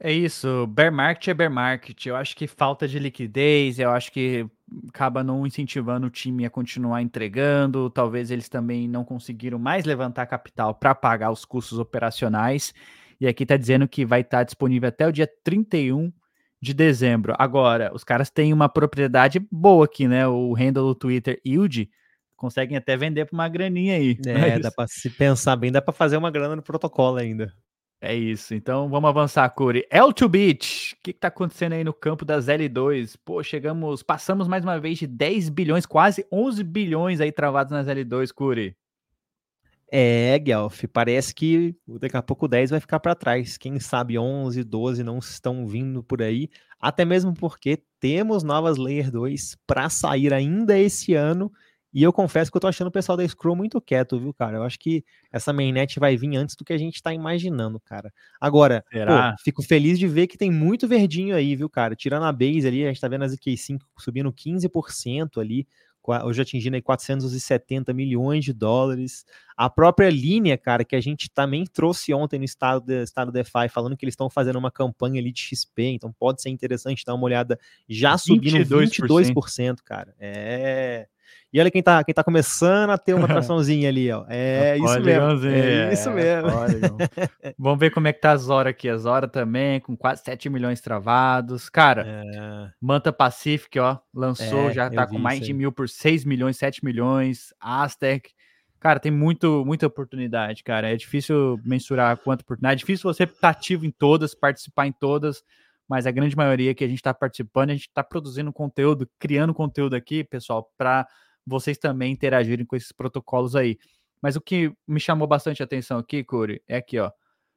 É isso, bear market é bear market. Eu acho que falta de liquidez, eu acho que acaba não incentivando o time a continuar entregando. Talvez eles também não conseguiram mais levantar capital para pagar os custos operacionais. E aqui está dizendo que vai estar tá disponível até o dia 31 de dezembro. Agora, os caras têm uma propriedade boa aqui, né? O handle do Twitter Yield conseguem até vender por uma graninha aí. É, mas... dá para se pensar bem, dá para fazer uma grana no protocolo ainda. É isso. Então vamos avançar, Curi. L2 Beach, o que, está acontecendo aí no campo das L2? Pô, chegamos, passamos mais uma vez de 10 bilhões, quase 11 bilhões aí travados nas L2, Curi. É, Guelph, parece que daqui a pouco 10 vai ficar para trás. Quem sabe 11, 12 não estão vindo por aí, até mesmo porque temos novas Layer 2 para sair ainda esse ano e eu confesso que eu tô achando o pessoal da Scroll muito quieto, viu, cara? Eu acho que essa mainnet vai vir antes do que a gente tá imaginando, cara. Agora, pô, fico feliz de ver que tem muito verdinho aí, viu, cara? Tirando a base ali, a gente tá vendo as EK5 subindo 15% ali, hoje atingindo aí 470 milhões de dólares. A própria linha, cara, que a gente também trouxe ontem no estado, de, estado DeFi, falando que eles estão fazendo uma campanha ali de XP, então pode ser interessante dar uma olhada, já subindo 22%, 22% cara. É e olha quem tá, quem tá começando a ter uma traçãozinha ali, ó. É isso mesmo. É, isso mesmo. Vamos ver como é que tá as horas aqui. As horas também, com quase 7 milhões travados. Cara, é... Manta Pacific, ó, lançou, é, já tá com mais de mil por 6 milhões, 7 milhões. Aztec. Cara, tem muito, muita oportunidade, cara. É difícil mensurar quanta oportunidade. É difícil você estar tá ativo em todas, participar em todas mas a grande maioria que a gente está participando, a gente está produzindo conteúdo, criando conteúdo aqui, pessoal, para vocês também interagirem com esses protocolos aí. Mas o que me chamou bastante atenção aqui, Curi, é aqui, ó.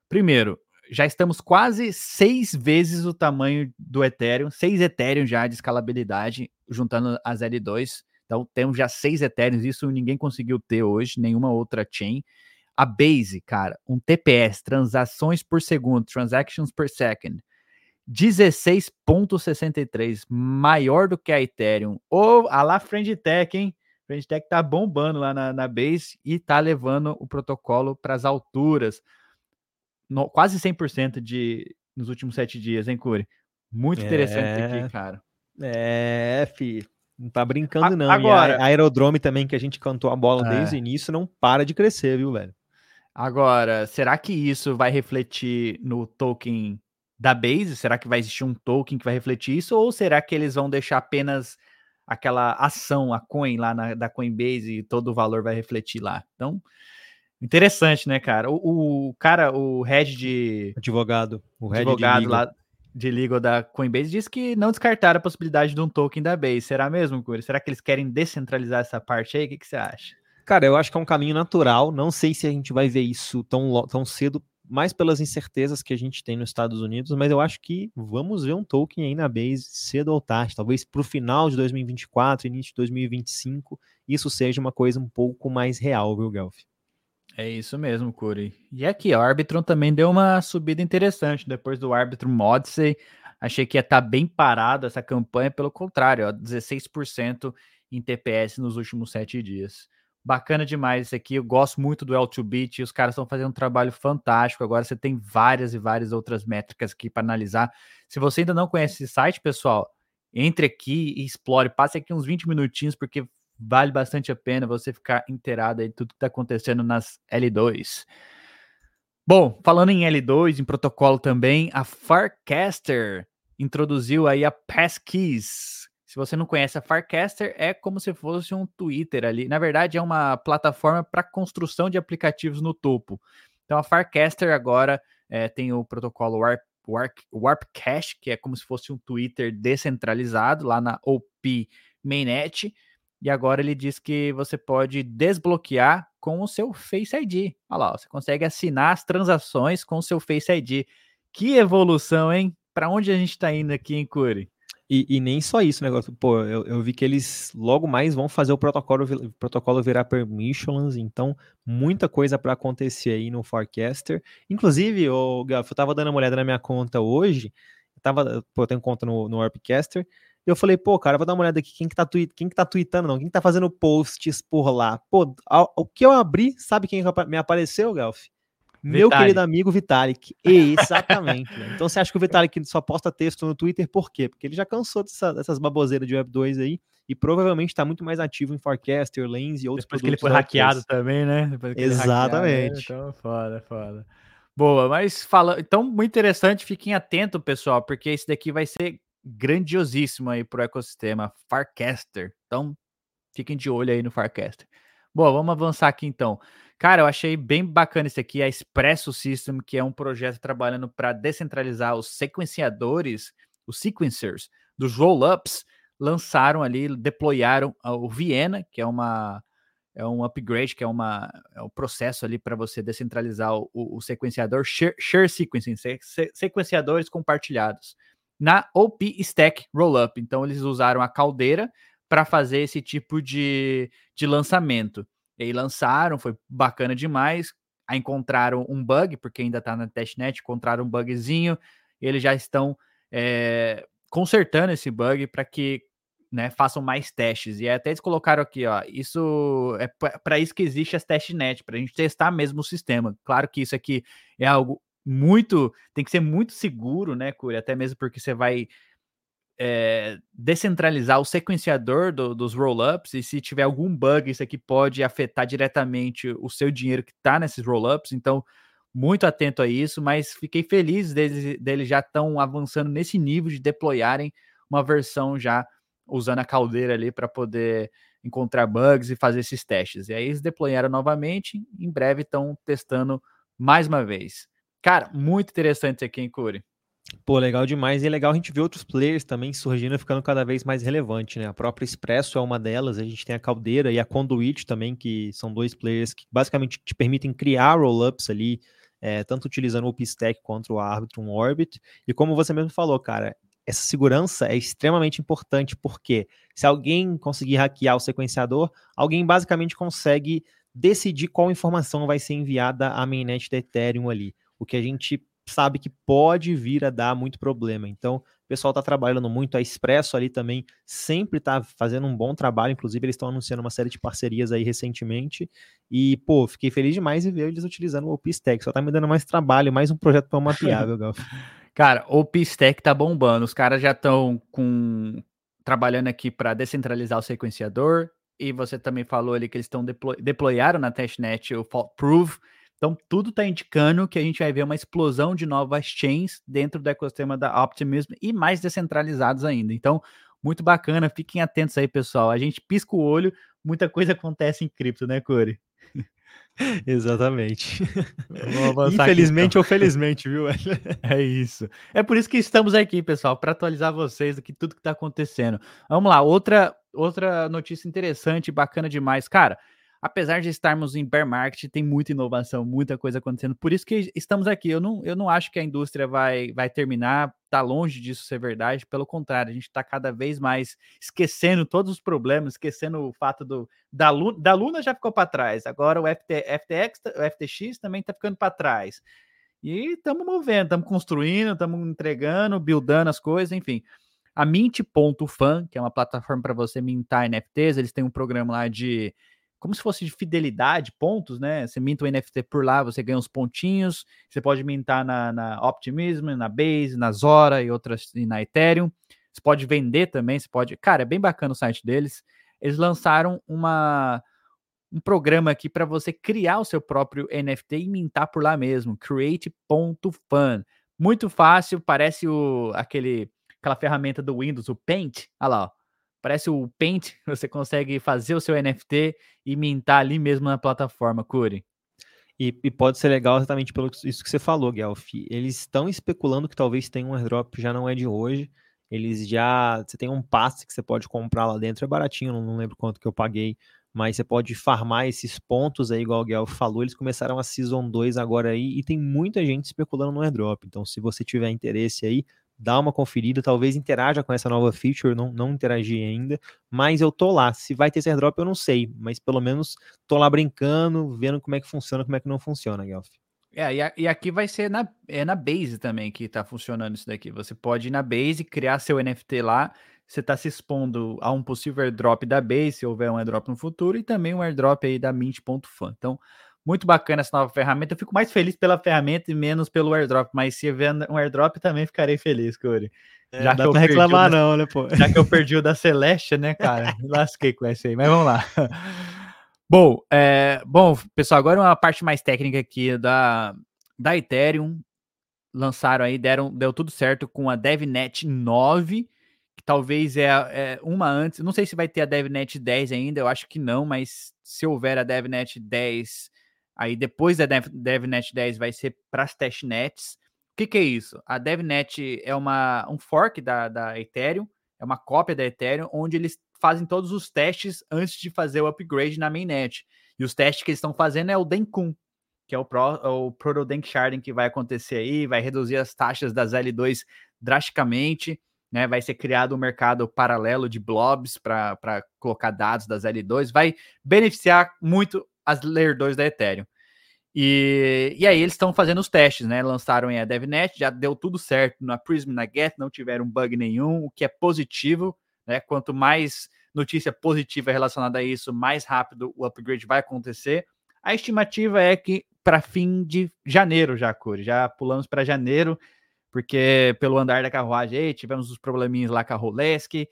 Primeiro, já estamos quase seis vezes o tamanho do Ethereum, seis Ethereum já de escalabilidade, juntando as L2. Então, temos já seis Ethereum, isso ninguém conseguiu ter hoje, nenhuma outra chain. A Base, cara, um TPS, transações por segundo, transactions per second, 16,63, maior do que a Ethereum. Ou a lá Friendtech, hein? Friendtech tá bombando lá na, na Base e tá levando o protocolo para as alturas. No, quase 100% de, nos últimos sete dias, hein, Curi? Muito interessante é... aqui, cara. É, fi. Não tá brincando, não. Agora, e a Aerodrome também, que a gente cantou a bola é. desde o início, não para de crescer, viu, velho? Agora, será que isso vai refletir no token da Base? Será que vai existir um token que vai refletir isso? Ou será que eles vão deixar apenas aquela ação, a coin lá na, da Coinbase e todo o valor vai refletir lá? Então, interessante, né, cara? O, o cara, o head de. Advogado. O head advogado de lá de legal da Coinbase disse que não descartaram a possibilidade de um token da Base. Será mesmo, Curi? Será que eles querem descentralizar essa parte aí? O que, que você acha? Cara, eu acho que é um caminho natural. Não sei se a gente vai ver isso tão, tão cedo mais pelas incertezas que a gente tem nos Estados Unidos, mas eu acho que vamos ver um token aí na base cedo ou tarde, talvez para o final de 2024, início de 2025, isso seja uma coisa um pouco mais real, viu, Gelf? É isso mesmo, Curi. E aqui, o Arbitrum também deu uma subida interessante depois do Arbitrum Odyssey. Achei que ia estar tá bem parado essa campanha, pelo contrário, ó, 16% em TPS nos últimos sete dias. Bacana demais isso aqui. Eu gosto muito do L2Bit. Os caras estão fazendo um trabalho fantástico. Agora você tem várias e várias outras métricas aqui para analisar. Se você ainda não conhece esse site, pessoal, entre aqui e explore. Passe aqui uns 20 minutinhos, porque vale bastante a pena você ficar inteirado aí de tudo que está acontecendo nas L2. Bom, falando em L2, em protocolo também, a Farcaster introduziu aí a Passkeys, se você não conhece a Farcaster, é como se fosse um Twitter ali. Na verdade, é uma plataforma para construção de aplicativos no topo. Então, a Farcaster agora é, tem o protocolo Warp, Warp, Cache, que é como se fosse um Twitter descentralizado lá na OP Mainnet. E agora ele diz que você pode desbloquear com o seu Face ID. Olha lá, você consegue assinar as transações com o seu Face ID. Que evolução, hein? Para onde a gente está indo aqui, em Curi? E, e, nem só isso, negócio. Pô, eu, eu, vi que eles logo mais vão fazer o protocolo, o protocolo virar permissions, então muita coisa para acontecer aí no Forecaster. Inclusive, o Gaf, eu tava dando uma olhada na minha conta hoje, eu tava, pô, eu tenho conta no, no Warpcaster, e eu falei, pô, cara, vou dar uma olhada aqui, quem que tá, quem que tá tweetando, não, quem que tá fazendo posts por lá. Pô, o que eu abri, sabe quem me apareceu, Galf? Meu querido amigo Vitalik. Exatamente. né? Então você acha que o Vitalik só posta texto no Twitter por quê? Porque ele já cansou dessa, dessas baboseiras de Web 2 aí e provavelmente está muito mais ativo em Forecaster, Lens e outros Depois que ele foi hackeado também, né? Exatamente. Hackeado, então, foda, foda. Boa, mas fala, então muito interessante, fiquem atentos, pessoal, porque esse daqui vai ser grandiosíssimo aí pro ecossistema Farcaster. Então, fiquem de olho aí no Farcaster. Boa, vamos avançar aqui então. Cara, eu achei bem bacana esse aqui, a Expresso System, que é um projeto trabalhando para descentralizar os sequenciadores, os sequencers dos rollups, lançaram ali, deployaram o Viena, que é uma é um upgrade, que é uma é um processo ali para você descentralizar o, o, sequenciador share, share sequencing, se, se, sequenciadores compartilhados na OP Stack Rollup. Então eles usaram a caldeira para fazer esse tipo de, de lançamento. E aí lançaram, foi bacana demais. Aí encontraram um bug, porque ainda está na testnet, encontraram um bugzinho, e eles já estão é, consertando esse bug para que né, façam mais testes. E até eles colocaram aqui, ó, isso é para isso que existe as testnet, para a gente testar mesmo o sistema. Claro que isso aqui é algo muito, tem que ser muito seguro, né, Curi? Até mesmo porque você vai é, descentralizar o sequenciador do, dos rollups e se tiver algum bug, isso aqui pode afetar diretamente o seu dinheiro que está nesses rollups. Então, muito atento a isso, mas fiquei feliz deles, deles já estão avançando nesse nível de deployarem uma versão já usando a caldeira ali para poder encontrar bugs e fazer esses testes. E aí eles deployaram novamente, em breve estão testando mais uma vez. Cara, muito interessante isso aqui, hein, Curi? Pô, legal demais. E é legal a gente ver outros players também surgindo e ficando cada vez mais relevante, né? A própria Expresso é uma delas, a gente tem a Caldeira e a Conduit também, que são dois players que basicamente te permitem criar rollups ali, é, tanto utilizando o OpenStack quanto o Arbitrum Orbit. E como você mesmo falou, cara, essa segurança é extremamente importante, porque se alguém conseguir hackear o sequenciador, alguém basicamente consegue decidir qual informação vai ser enviada à mainnet da Ethereum ali. O que a gente sabe que pode vir a dar muito problema. Então, o pessoal está trabalhando muito, a Expresso ali também sempre está fazendo um bom trabalho, inclusive eles estão anunciando uma série de parcerias aí recentemente, e, pô, fiquei feliz demais em ver eles utilizando o OpenStack, só tá me dando mais trabalho, mais um projeto para mapear, viu, Galf? Cara, o OpenStack tá bombando, os caras já estão com trabalhando aqui para descentralizar o sequenciador, e você também falou ali que eles estão deploy... deployaram na testnet o Fault Proof, então, tudo está indicando que a gente vai ver uma explosão de novas chains dentro do ecossistema da Optimism e mais descentralizados ainda. Então, muito bacana, fiquem atentos aí, pessoal. A gente pisca o olho, muita coisa acontece em cripto, né, Corey? Exatamente. Infelizmente aqui, então. ou felizmente, viu? é isso. É por isso que estamos aqui, pessoal, para atualizar vocês do que tudo que está acontecendo. Vamos lá, outra outra notícia interessante, bacana demais, cara apesar de estarmos em bear market, tem muita inovação, muita coisa acontecendo. Por isso que estamos aqui. Eu não, eu não acho que a indústria vai, vai terminar, tá longe disso ser verdade. Pelo contrário, a gente está cada vez mais esquecendo todos os problemas, esquecendo o fato do da Luna, da Luna já ficou para trás. Agora o FT, FTX, o FTX também está ficando para trás. E estamos movendo, estamos construindo, estamos entregando, buildando as coisas, enfim. A Mint.fan, que é uma plataforma para você mintar NFTs, eles têm um programa lá de como se fosse de fidelidade, pontos, né? Você minta o NFT por lá, você ganha uns pontinhos. Você pode mintar na, na Optimism, na Base, na Zora e outras, e na Ethereum. Você pode vender também, você pode. Cara, é bem bacana o site deles. Eles lançaram uma, um programa aqui para você criar o seu próprio NFT e mintar por lá mesmo. Create.fan. Muito fácil, parece o, aquele, aquela ferramenta do Windows, o Paint. Olha lá, ó Parece o Paint, você consegue fazer o seu NFT e mintar ali mesmo na plataforma, Curi. E, e, pode ser legal exatamente pelo isso que você falou, Guelph. Eles estão especulando que talvez tenha um airdrop, já não é de hoje. Eles já. Você tem um passe que você pode comprar lá dentro, é baratinho, não, não lembro quanto que eu paguei, mas você pode farmar esses pontos aí, igual o Guelph falou. Eles começaram a Season 2 agora aí e tem muita gente especulando no airdrop. Então, se você tiver interesse aí, dá uma conferida, talvez interaja com essa nova feature, não, não interagi ainda, mas eu tô lá. Se vai ter esse airdrop, eu não sei, mas pelo menos tô lá brincando, vendo como é que funciona, como é que não funciona, Guelph. É, e, a, e, aqui vai ser na, é na Base também que tá funcionando isso daqui. Você pode ir na Base, criar seu NFT lá, você está se expondo a um possível airdrop da Base, se houver um airdrop no futuro, e também um airdrop aí da Mint.fan. Então, muito bacana essa nova ferramenta. Eu fico mais feliz pela ferramenta e menos pelo airdrop, mas se vier um airdrop também ficarei feliz, Corey. É, já que eu reclamar da, não, né, pô? Já que eu perdi o da Celeste, né, cara? Lasquei com essa aí, mas vamos lá. Bom, é, bom, pessoal, agora uma parte mais técnica aqui da, da Ethereum. Lançaram aí, deram, deu tudo certo com a DevNet 9, que talvez é, é, uma antes. Não sei se vai ter a DevNet 10 ainda, eu acho que não, mas se houver a DevNet 10, Aí depois da Dev, DevNet 10 vai ser para as testnets. O que, que, é isso? A DevNet é uma, um fork da, da Ethereum, é uma cópia da Ethereum, onde eles fazem todos os testes antes de fazer o upgrade na mainnet. E os testes que eles estão fazendo é o Denkun, que é o, Pro, é o Proto Denk Sharding que vai acontecer aí, vai reduzir as taxas das L2 drasticamente, né? Vai ser criado um mercado paralelo de blobs para colocar dados das L2, vai beneficiar muito as Layer 2 da Ethereum. E, e aí eles estão fazendo os testes, né? Lançaram a DevNet, já deu tudo certo na Prism, na Get, não tiveram bug nenhum, o que é positivo, né? Quanto mais notícia positiva relacionada a isso, mais rápido o upgrade vai acontecer. A estimativa é que para fim de janeiro já, Curi, já pulamos para janeiro, porque pelo andar da carruagem aí, tivemos os probleminhas lá com a Rolesk,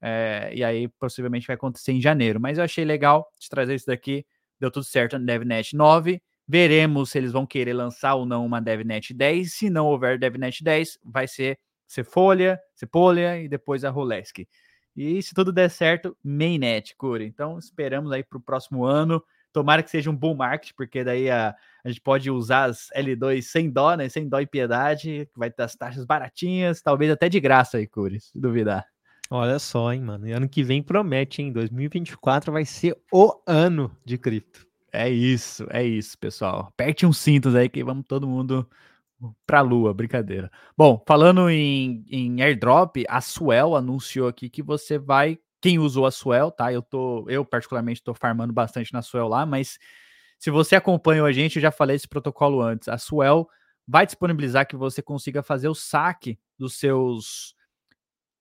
é, e aí possivelmente vai acontecer em janeiro. Mas eu achei legal de trazer isso daqui deu tudo certo na DevNet 9. Veremos se eles vão querer lançar ou não uma DevNet 10. Se não houver DevNet 10, vai ser Cefolha, Cepolha e depois a Rolesk. E se tudo der certo, Mainnet, Curi. Então esperamos aí para o próximo ano. Tomara que seja um bom market, porque daí a, a gente pode usar as L2 sem dó, né? Sem dó e piedade. Vai ter as taxas baratinhas, talvez até de graça aí, Curi, se duvidar. Olha só, hein, mano. E ano que vem promete, hein? 2024 vai ser o ano de cripto. É isso, é isso, pessoal. Aperte uns cintos aí que vamos todo mundo pra lua, brincadeira. Bom, falando em, em airdrop, a Swell anunciou aqui que você vai. Quem usou a Swell, tá? Eu tô, eu particularmente tô farmando bastante na Swell lá, mas se você acompanhou a gente, eu já falei esse protocolo antes. A Swell vai disponibilizar que você consiga fazer o saque dos seus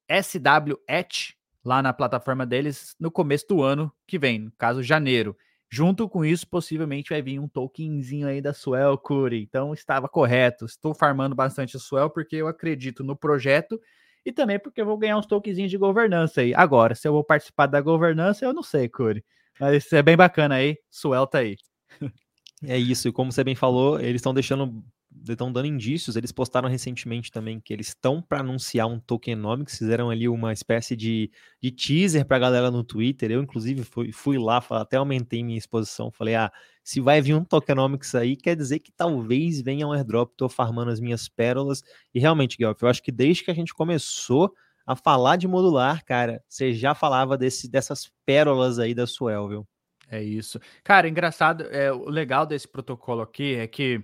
SWET lá na plataforma deles no começo do ano que vem, no caso janeiro. Junto com isso, possivelmente vai vir um tokenzinho aí da Swell Curi. Então estava correto. Estou farmando bastante a Swell porque eu acredito no projeto e também porque eu vou ganhar uns tokenzinhos de governança aí. Agora, se eu vou participar da governança, eu não sei, Curi. Mas é bem bacana aí. Swell tá aí. É isso, e como você bem falou, eles estão deixando estão dando indícios. Eles postaram recentemente também que eles estão para anunciar um tokenomics, fizeram ali uma espécie de, de teaser para a galera no Twitter. Eu, inclusive, fui, fui lá, até aumentei minha exposição. Falei, ah, se vai vir um tokenomics aí, quer dizer que talvez venha um airdrop. Estou farmando as minhas pérolas. E realmente, Guelph, eu acho que desde que a gente começou a falar de modular, cara, você já falava desse, dessas pérolas aí da Suel, viu? É isso. Cara, engraçado, é, o legal desse protocolo aqui é que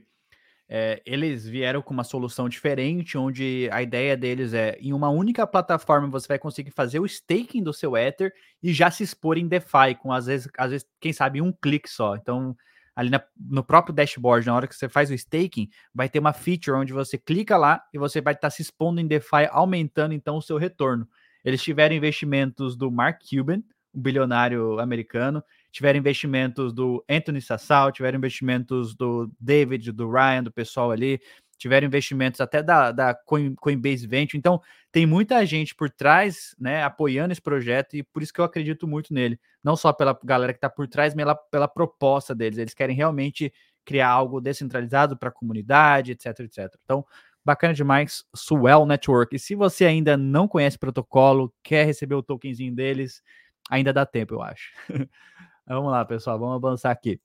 é, eles vieram com uma solução diferente, onde a ideia deles é, em uma única plataforma, você vai conseguir fazer o staking do seu Ether e já se expor em DeFi, com às vezes, às vezes quem sabe, um clique só. Então, ali na, no próprio dashboard, na hora que você faz o staking, vai ter uma feature onde você clica lá e você vai estar tá se expondo em DeFi, aumentando então o seu retorno. Eles tiveram investimentos do Mark Cuban, um bilionário americano, tiveram investimentos do Anthony Sassal, tiveram investimentos do David, do Ryan, do pessoal ali, tiveram investimentos até da, da Coinbase Venture. Então, tem muita gente por trás, né, apoiando esse projeto e por isso que eu acredito muito nele. Não só pela galera que está por trás, mas pela, pela proposta deles. Eles querem realmente criar algo descentralizado para a comunidade, etc, etc. Então, bacana demais, Swell Network. E se você ainda não conhece o protocolo, quer receber o tokenzinho deles, ainda dá tempo, eu acho. Vamos lá, pessoal, vamos avançar aqui.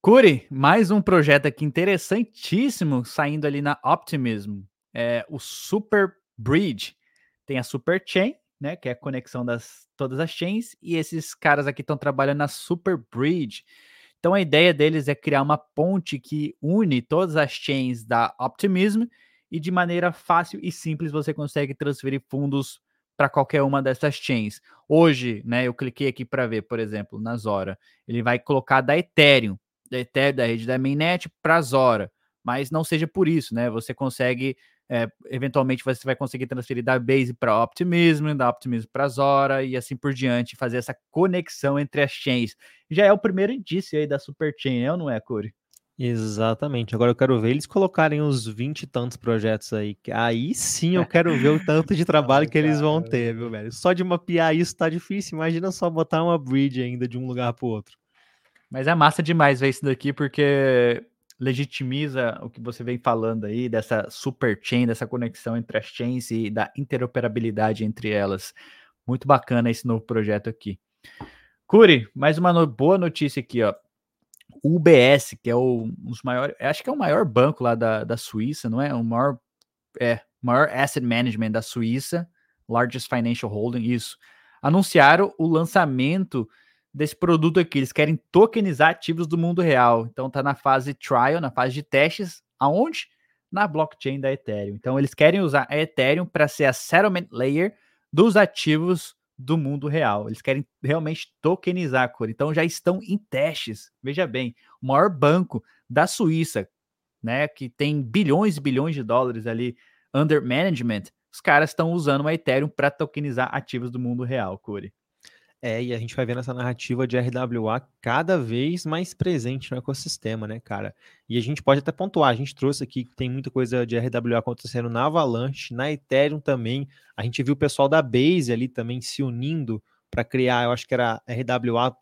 Curi, mais um projeto aqui interessantíssimo saindo ali na Optimism. É o Super Bridge. Tem a Super Chain, né, que é a conexão das todas as chains, e esses caras aqui estão trabalhando na Super Bridge. Então a ideia deles é criar uma ponte que une todas as chains da Optimism e de maneira fácil e simples você consegue transferir fundos para qualquer uma dessas chains. Hoje, né, eu cliquei aqui para ver, por exemplo, na Zora, ele vai colocar da Ethereum, da Ethereum, da rede da mainnet para Zora, mas não seja por isso, né? Você consegue é, eventualmente você vai conseguir transferir da Base para Optimism, da Optimism para Zora e assim por diante, fazer essa conexão entre as chains. Já é o primeiro indício aí da Super Chain, é ou não é, Corey? Exatamente. Agora eu quero ver eles colocarem uns 20 e tantos projetos aí. Aí sim eu quero ver o tanto de trabalho que eles vão ter, viu, velho? Só de mapear isso tá difícil. Imagina só botar uma bridge ainda de um lugar pro outro. Mas é massa demais ver isso daqui, porque legitimiza o que você vem falando aí, dessa super chain, dessa conexão entre as chains e da interoperabilidade entre elas. Muito bacana esse novo projeto aqui. Curi, mais uma no boa notícia aqui, ó. UBS, que é o, um dos maiores, acho que é o maior banco lá da, da Suíça, não é? O maior, é, maior asset management da Suíça, largest financial holding, isso. Anunciaram o lançamento desse produto aqui. Eles querem tokenizar ativos do mundo real. Então tá na fase trial, na fase de testes, aonde? Na blockchain da Ethereum. Então eles querem usar a Ethereum para ser a settlement layer dos ativos do mundo real. Eles querem realmente tokenizar a cor. Então já estão em testes. Veja bem, o maior banco da Suíça, né, que tem bilhões e bilhões de dólares ali under management, os caras estão usando a Ethereum para tokenizar ativos do mundo real, Corey. É, e a gente vai vendo essa narrativa de RWA cada vez mais presente no ecossistema, né, cara? E a gente pode até pontuar, a gente trouxe aqui que tem muita coisa de RWA acontecendo na Avalanche, na Ethereum também. A gente viu o pessoal da Base ali também se unindo para criar, eu acho que era RWA.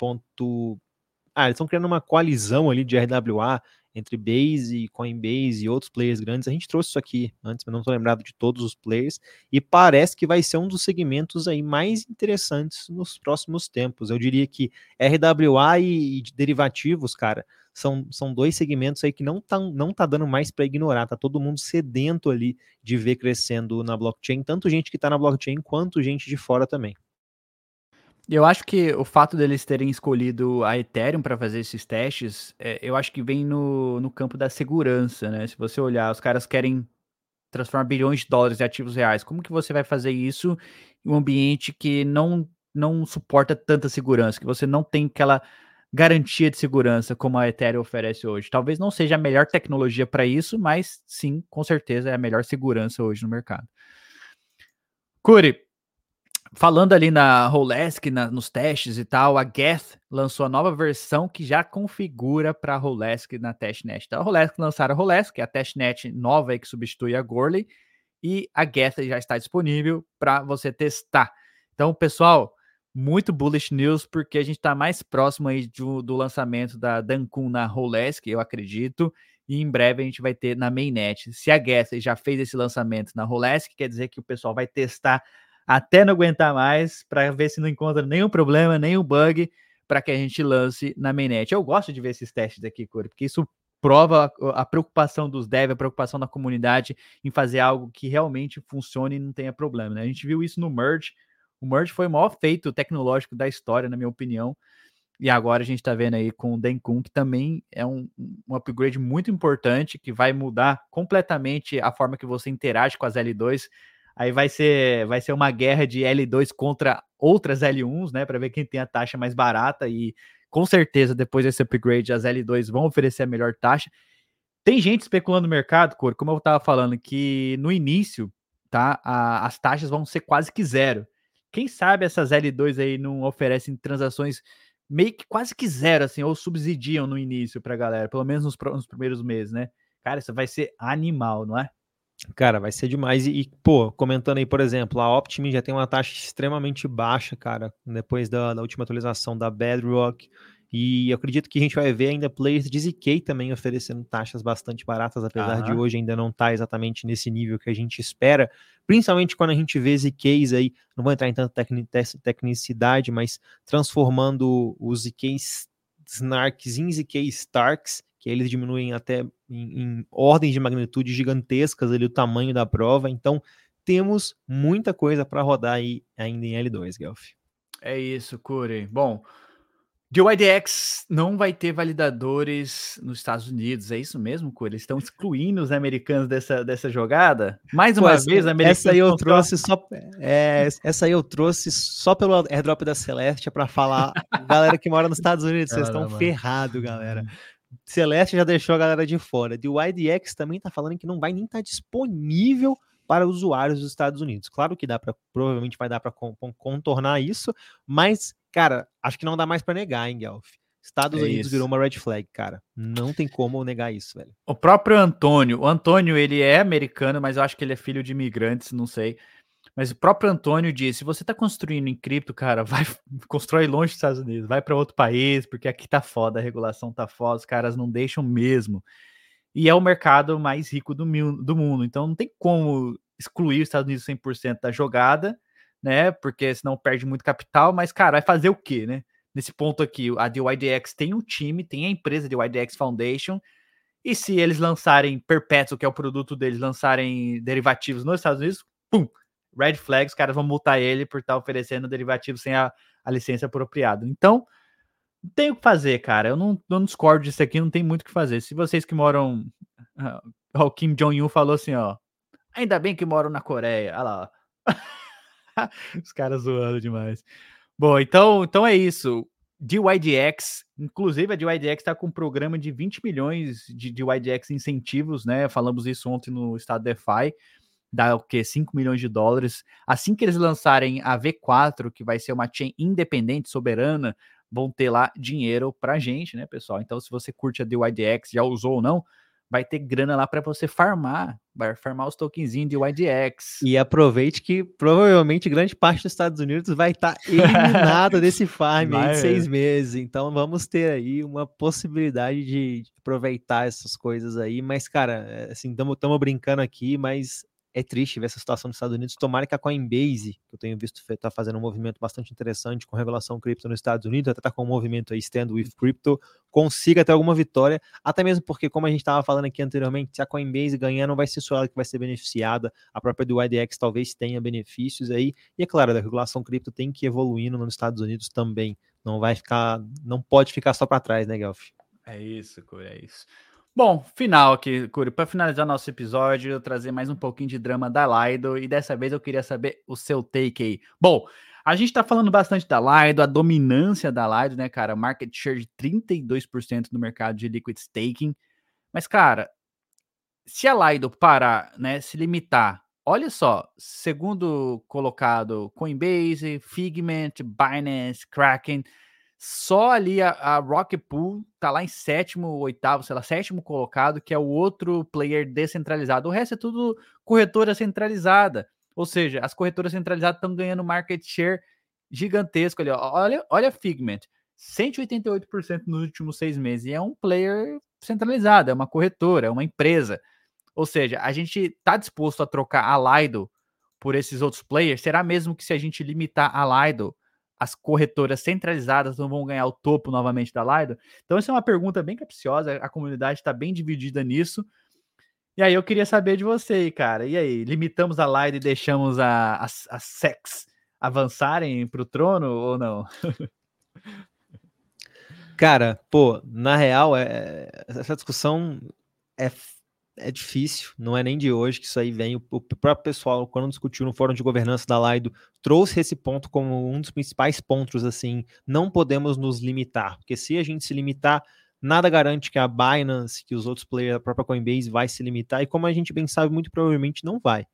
Ah, eles estão criando uma coalizão ali de RWA entre Base, Coinbase e outros players grandes. A gente trouxe isso aqui antes, mas não estou lembrado de todos os players. E parece que vai ser um dos segmentos aí mais interessantes nos próximos tempos. Eu diria que RWA e, e derivativos, cara, são, são dois segmentos aí que não tá, não tá dando mais para ignorar. Tá todo mundo sedento ali de ver crescendo na blockchain, tanto gente que está na blockchain quanto gente de fora também. Eu acho que o fato deles terem escolhido a Ethereum para fazer esses testes, é, eu acho que vem no, no campo da segurança, né? Se você olhar, os caras querem transformar bilhões de dólares em ativos reais. Como que você vai fazer isso em um ambiente que não, não suporta tanta segurança, que você não tem aquela garantia de segurança como a Ethereum oferece hoje? Talvez não seja a melhor tecnologia para isso, mas sim, com certeza é a melhor segurança hoje no mercado. Curi, Falando ali na Rolesk, nos testes e tal, a Geth lançou a nova versão que já configura para a Rolesk na testnet. Então, a Rolesk lançaram a Rolesk, é a testnet nova que substitui a Goerli, e a Geth já está disponível para você testar. Então, pessoal, muito bullish news, porque a gente está mais próximo aí do, do lançamento da Dankun na Rolesk, eu acredito, e em breve a gente vai ter na mainnet. Se a Geth já fez esse lançamento na Rolesk, quer dizer que o pessoal vai testar até não aguentar mais, para ver se não encontra nenhum problema, nenhum bug, para que a gente lance na mainnet. Eu gosto de ver esses testes aqui, Corey, porque isso prova a, a preocupação dos devs, a preocupação da comunidade em fazer algo que realmente funcione e não tenha problema. Né? A gente viu isso no Merge. O Merge foi o maior feito tecnológico da história, na minha opinião. E agora a gente está vendo aí com o Denkun, que também é um, um upgrade muito importante, que vai mudar completamente a forma que você interage com as L2. Aí vai ser, vai ser uma guerra de L2 contra outras L1s, né? Para ver quem tem a taxa mais barata. E com certeza, depois desse upgrade, as L2 vão oferecer a melhor taxa. Tem gente especulando no mercado, Cor, como eu estava falando, que no início, tá? A, as taxas vão ser quase que zero. Quem sabe essas L2 aí não oferecem transações meio que quase que zero, assim, ou subsidiam no início para galera, pelo menos nos, nos primeiros meses, né? Cara, isso vai ser animal, não é? Cara, vai ser demais. E, e, pô, comentando aí, por exemplo, a Optimin já tem uma taxa extremamente baixa, cara, depois da, da última atualização da Bedrock. E eu acredito que a gente vai ver ainda players de ZK também oferecendo taxas bastante baratas, apesar de hoje ainda não estar tá exatamente nesse nível que a gente espera. Principalmente quando a gente vê ZKs aí, não vou entrar em tanta tecnicidade, mas transformando os ZKs Snarks em ZK Starks que eles diminuem até em, em ordens de magnitude gigantescas ali o tamanho da prova. Então, temos muita coisa para rodar aí ainda em L2, Guelph. É isso, Curi. Bom, DYDX não vai ter validadores nos Estados Unidos, é isso mesmo, Cura? Eles estão excluindo os americanos dessa, dessa jogada? Mais uma Pô, vez, americanos. Essa aí eu trouxe só, é, essa aí eu trouxe só pelo airdrop da Celeste para falar, galera que mora nos Estados Unidos, vocês estão ferrados, galera. Celeste já deixou a galera de fora. DYDX também tá falando que não vai nem estar tá disponível para usuários dos Estados Unidos. Claro que dá para, provavelmente vai dar para contornar isso, mas Cara, acho que não dá mais para negar, hein, Guelph? Estados é Unidos isso. virou uma red flag, cara. Não tem como negar isso, velho. O próprio Antônio, o Antônio, ele é americano, mas eu acho que ele é filho de imigrantes, não sei. Mas o próprio Antônio disse: se você tá construindo em cripto, cara, vai constrói longe dos Estados Unidos, vai para outro país, porque aqui tá foda, a regulação tá foda, os caras não deixam mesmo. E é o mercado mais rico do, do mundo, então não tem como excluir os Estados Unidos 100% da jogada né? Porque senão perde muito capital, mas, cara, vai fazer o quê, né? Nesse ponto aqui, a DYDX tem um time, tem a empresa DYDX Foundation, e se eles lançarem Perpétuo, que é o produto deles, lançarem derivativos nos Estados Unidos, pum, red flags, os caras vão multar ele por estar tá oferecendo derivativos sem a, a licença apropriada. Então, não tem o que fazer, cara. Eu não, não discordo disso aqui, não tem muito o que fazer. Se vocês que moram. o Kim Jong-un falou assim, ó. Ainda bem que moram na Coreia. Olha lá, ó. Os caras zoando demais. Bom, então, então é isso. DYDX, inclusive a DYDX está com um programa de 20 milhões de DYDX incentivos, né? Falamos isso ontem no estado DeFi, dá o que 5 milhões de dólares. Assim que eles lançarem a V4, que vai ser uma chain independente, soberana, vão ter lá dinheiro pra gente, né, pessoal? Então, se você curte a DYDX, já usou ou não, vai ter grana lá para você farmar, vai farmar os tokenzinhos de YDX. E aproveite que provavelmente grande parte dos Estados Unidos vai estar tá eliminado desse farm vai, em seis meses. Então vamos ter aí uma possibilidade de aproveitar essas coisas aí. Mas, cara, é, assim, estamos brincando aqui, mas é triste ver essa situação nos Estados Unidos. Tomara que a Coinbase, que eu tenho visto está fazendo um movimento bastante interessante com revelação cripto nos Estados Unidos, até está com um movimento aí Stand with Crypto, consiga ter alguma vitória, até mesmo porque, como a gente estava falando aqui anteriormente, se a Coinbase ganhar, não vai ser só ela que vai ser beneficiada, a própria do IDX talvez tenha benefícios aí, e é claro, a regulação cripto tem que ir evoluindo nos Estados Unidos também, não vai ficar, não pode ficar só para trás, né, Guelph? É isso, é isso. Bom, final aqui, Curi. Para finalizar nosso episódio, eu trazer mais um pouquinho de drama da Lido e dessa vez eu queria saber o seu take aí. Bom, a gente tá falando bastante da Lido, a dominância da Lido, né, cara? Market share de 32% no mercado de liquid staking. Mas, cara, se a Lido parar, né, se limitar, olha só, segundo colocado Coinbase, Figment, Binance, Kraken, só ali a, a Rocket Pool tá lá em sétimo, oitavo, sei lá, sétimo colocado, que é o outro player descentralizado. O resto é tudo corretora centralizada. Ou seja, as corretoras centralizadas estão ganhando market share gigantesco ali. Olha, olha a Figment, 188% nos últimos seis meses. E é um player centralizado, é uma corretora, é uma empresa. Ou seja, a gente está disposto a trocar a Lido por esses outros players? Será mesmo que se a gente limitar a Lido as corretoras centralizadas não vão ganhar o topo novamente da Lido? Então, essa é uma pergunta bem capciosa, a comunidade está bem dividida nisso. E aí, eu queria saber de você, cara. E aí, limitamos a Lido e deixamos a, a, a Sex avançarem para o trono ou não? Cara, pô, na real, é, essa discussão é é difícil, não é nem de hoje que isso aí vem. O, próprio pessoal, quando discutiu no fórum de governança da Laido, trouxe esse ponto como um dos principais pontos, assim, não podemos nos limitar, porque se a gente se limitar, nada garante que a Binance, que os outros players, a própria Coinbase vai se limitar, e como a gente bem sabe, muito provavelmente não vai.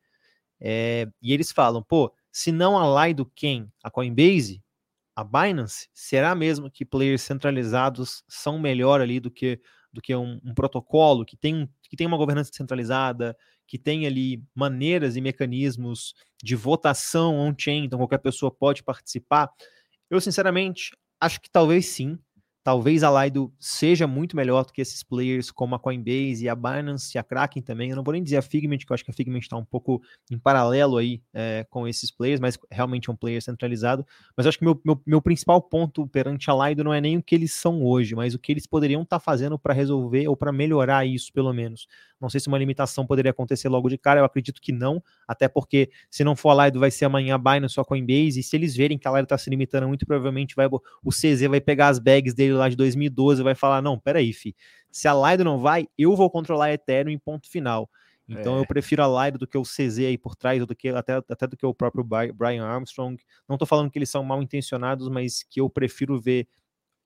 É, e eles falam, pô, se não a Laido, quem? A Coinbase? A Binance? Será mesmo que players centralizados são melhor ali do que do que um, um protocolo que tem, que tem uma governança centralizada, que tem ali maneiras e mecanismos de votação on-chain, então qualquer pessoa pode participar. Eu, sinceramente, acho que talvez sim, Talvez a Lido seja muito melhor do que esses players como a Coinbase e a Binance e a Kraken também. Eu não vou nem dizer a Figment, que eu acho que a Figment está um pouco em paralelo aí é, com esses players, mas realmente é um player centralizado. Mas acho que meu, meu, meu principal ponto perante a Lido não é nem o que eles são hoje, mas o que eles poderiam estar tá fazendo para resolver ou para melhorar isso, pelo menos. Não sei se uma limitação poderia acontecer logo de cara, eu acredito que não, até porque se não for a Lido vai ser amanhã a Binance só Coinbase, e se eles verem que a Lido está se limitando muito, provavelmente vai, o CZ vai pegar as bags dele lá de 2012 e vai falar, não, peraí, fi, se a Lido não vai, eu vou controlar a Ethereum em ponto final. Então é. eu prefiro a Lido do que o CZ aí por trás, do que até, até do que o próprio Brian Armstrong. Não estou falando que eles são mal intencionados, mas que eu prefiro ver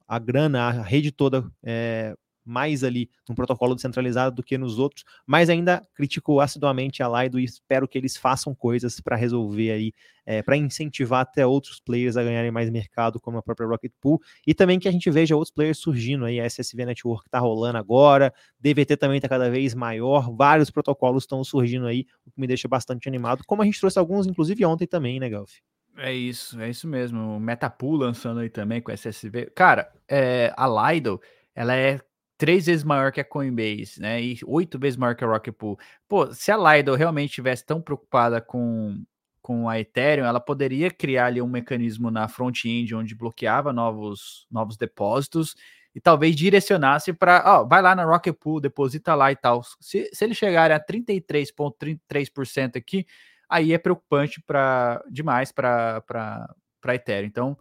a grana, a rede toda é, mais ali no protocolo descentralizado do que nos outros, mas ainda critico assiduamente a Lido e espero que eles façam coisas para resolver aí, é, para incentivar até outros players a ganharem mais mercado, como a própria Rocket Pool, e também que a gente veja outros players surgindo aí, a SSV Network está rolando agora, DVT também está cada vez maior, vários protocolos estão surgindo aí, o que me deixa bastante animado, como a gente trouxe alguns, inclusive ontem também, né, Galf? É isso, é isso mesmo. O Metapool lançando aí também com SSV. Cara, é, a Lido, ela é três vezes maior que a Coinbase, né? E oito vezes maior que a Rocket Pool. Pô, se a Lido realmente estivesse tão preocupada com, com a Ethereum, ela poderia criar ali um mecanismo na front-end onde bloqueava novos, novos depósitos e talvez direcionasse para, ó, vai lá na Rocket Pool, deposita lá e tal. Se, se eles chegarem a 33,33% aqui, aí é preocupante para demais para Ethereum. Então,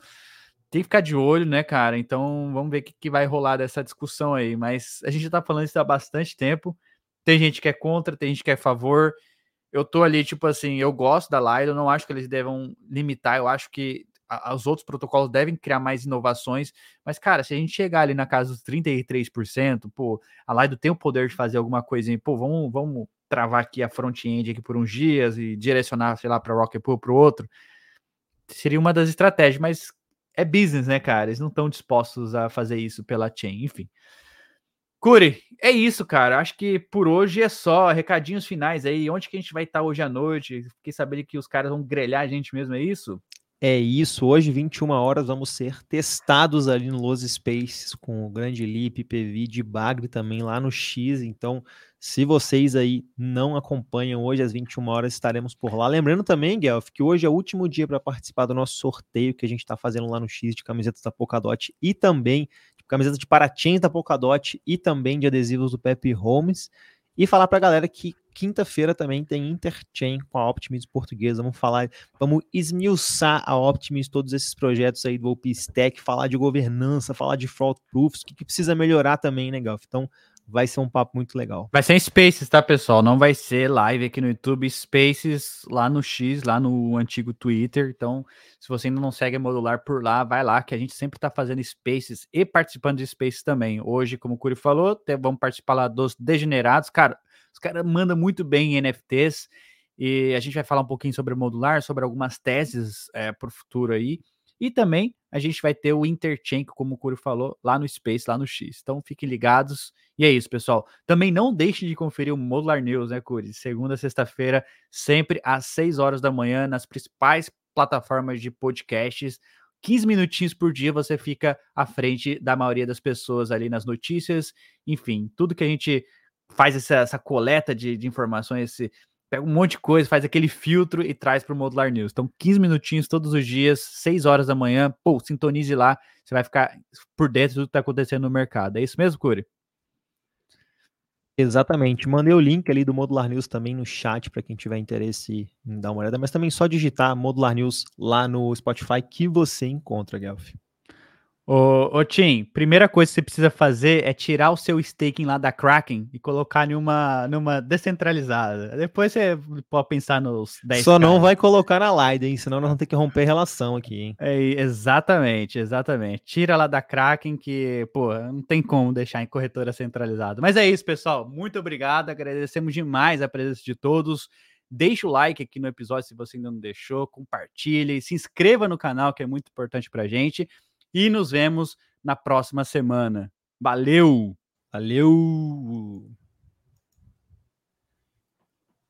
tem que ficar de olho, né, cara? Então, vamos ver o que, que vai rolar dessa discussão aí. Mas a gente já tá falando isso há bastante tempo. Tem gente que é contra, tem gente que é a favor. Eu tô ali, tipo assim, eu gosto da Lido, não acho que eles devam limitar, eu acho que a, os outros protocolos devem criar mais inovações, mas, cara, se a gente chegar ali na casa dos 33%, pô, a Lido tem o poder de fazer alguma coisinha, pô, vamos, vamos travar aqui a front-end aqui por uns dias e direcionar, sei lá, para Rocket Pool para o outro, seria uma das estratégias, mas é business, né, cara? Eles não estão dispostos a fazer isso pela chain, enfim. Curi, é isso, cara. Acho que por hoje é só. Recadinhos finais aí. Onde que a gente vai estar hoje à noite? Fiquei sabendo que os caras vão grelhar a gente mesmo, é isso? É isso. Hoje, 21 horas, vamos ser testados ali no Los Spaces com o Grande Lip, PV de Bagre também lá no X. Então, se vocês aí não acompanham hoje às 21 horas, estaremos por lá. Lembrando também, Guelph, que hoje é o último dia para participar do nosso sorteio que a gente está fazendo lá no X de camisetas da Polkadot e também de camisetas de paratins da Polkadot e também de adesivos do Pepe Holmes. E falar para a galera que quinta-feira também tem Interchain com a Optimus portuguesa. Vamos falar, vamos esmiuçar a Optimus, todos esses projetos aí do OpenStack, falar de governança, falar de fraud proofs, o que, que precisa melhorar também, né, Galf? Então, vai ser um papo muito legal. Vai ser em Spaces, tá, pessoal? Não vai ser live aqui no YouTube, Spaces lá no X, lá no antigo Twitter. Então, se você ainda não segue a Modular por lá, vai lá, que a gente sempre tá fazendo Spaces e participando de Spaces também. Hoje, como o Curi falou, vamos participar lá dos Degenerados. Cara, os caras mandam muito bem em NFTs e a gente vai falar um pouquinho sobre Modular, sobre algumas teses é, para o futuro aí. E também a gente vai ter o Interchain, como o Curi falou, lá no Space, lá no X. Então fiquem ligados. E é isso, pessoal. Também não deixe de conferir o Modular News, né, Curi? Segunda a sexta-feira, sempre às 6 horas da manhã, nas principais plataformas de podcasts. 15 minutinhos por dia você fica à frente da maioria das pessoas ali nas notícias. Enfim, tudo que a gente faz essa, essa coleta de, de informações, esse pega um monte de coisa, faz aquele filtro e traz para o Modular News. Então, 15 minutinhos todos os dias, 6 horas da manhã, pô, sintonize lá, você vai ficar por dentro do que está acontecendo no mercado. É isso mesmo, Curi? Exatamente. Mandei o link ali do Modular News também no chat para quem tiver interesse em dar uma olhada, mas também só digitar Modular News lá no Spotify que você encontra, Guelph. Ô, ô Tim, primeira coisa que você precisa fazer é tirar o seu staking lá da Kraken e colocar numa, numa descentralizada. Depois você pode pensar nos 10 Só não vai colocar na Lido, hein? Senão nós vamos ter que romper relação aqui, hein? É, exatamente, exatamente. Tira lá da Kraken que, pô, não tem como deixar em corretora centralizada. Mas é isso, pessoal. Muito obrigado. Agradecemos demais a presença de todos. Deixa o like aqui no episódio se você ainda não deixou, compartilhe, se inscreva no canal que é muito importante pra gente e nos vemos na próxima semana. Valeu! Valeu!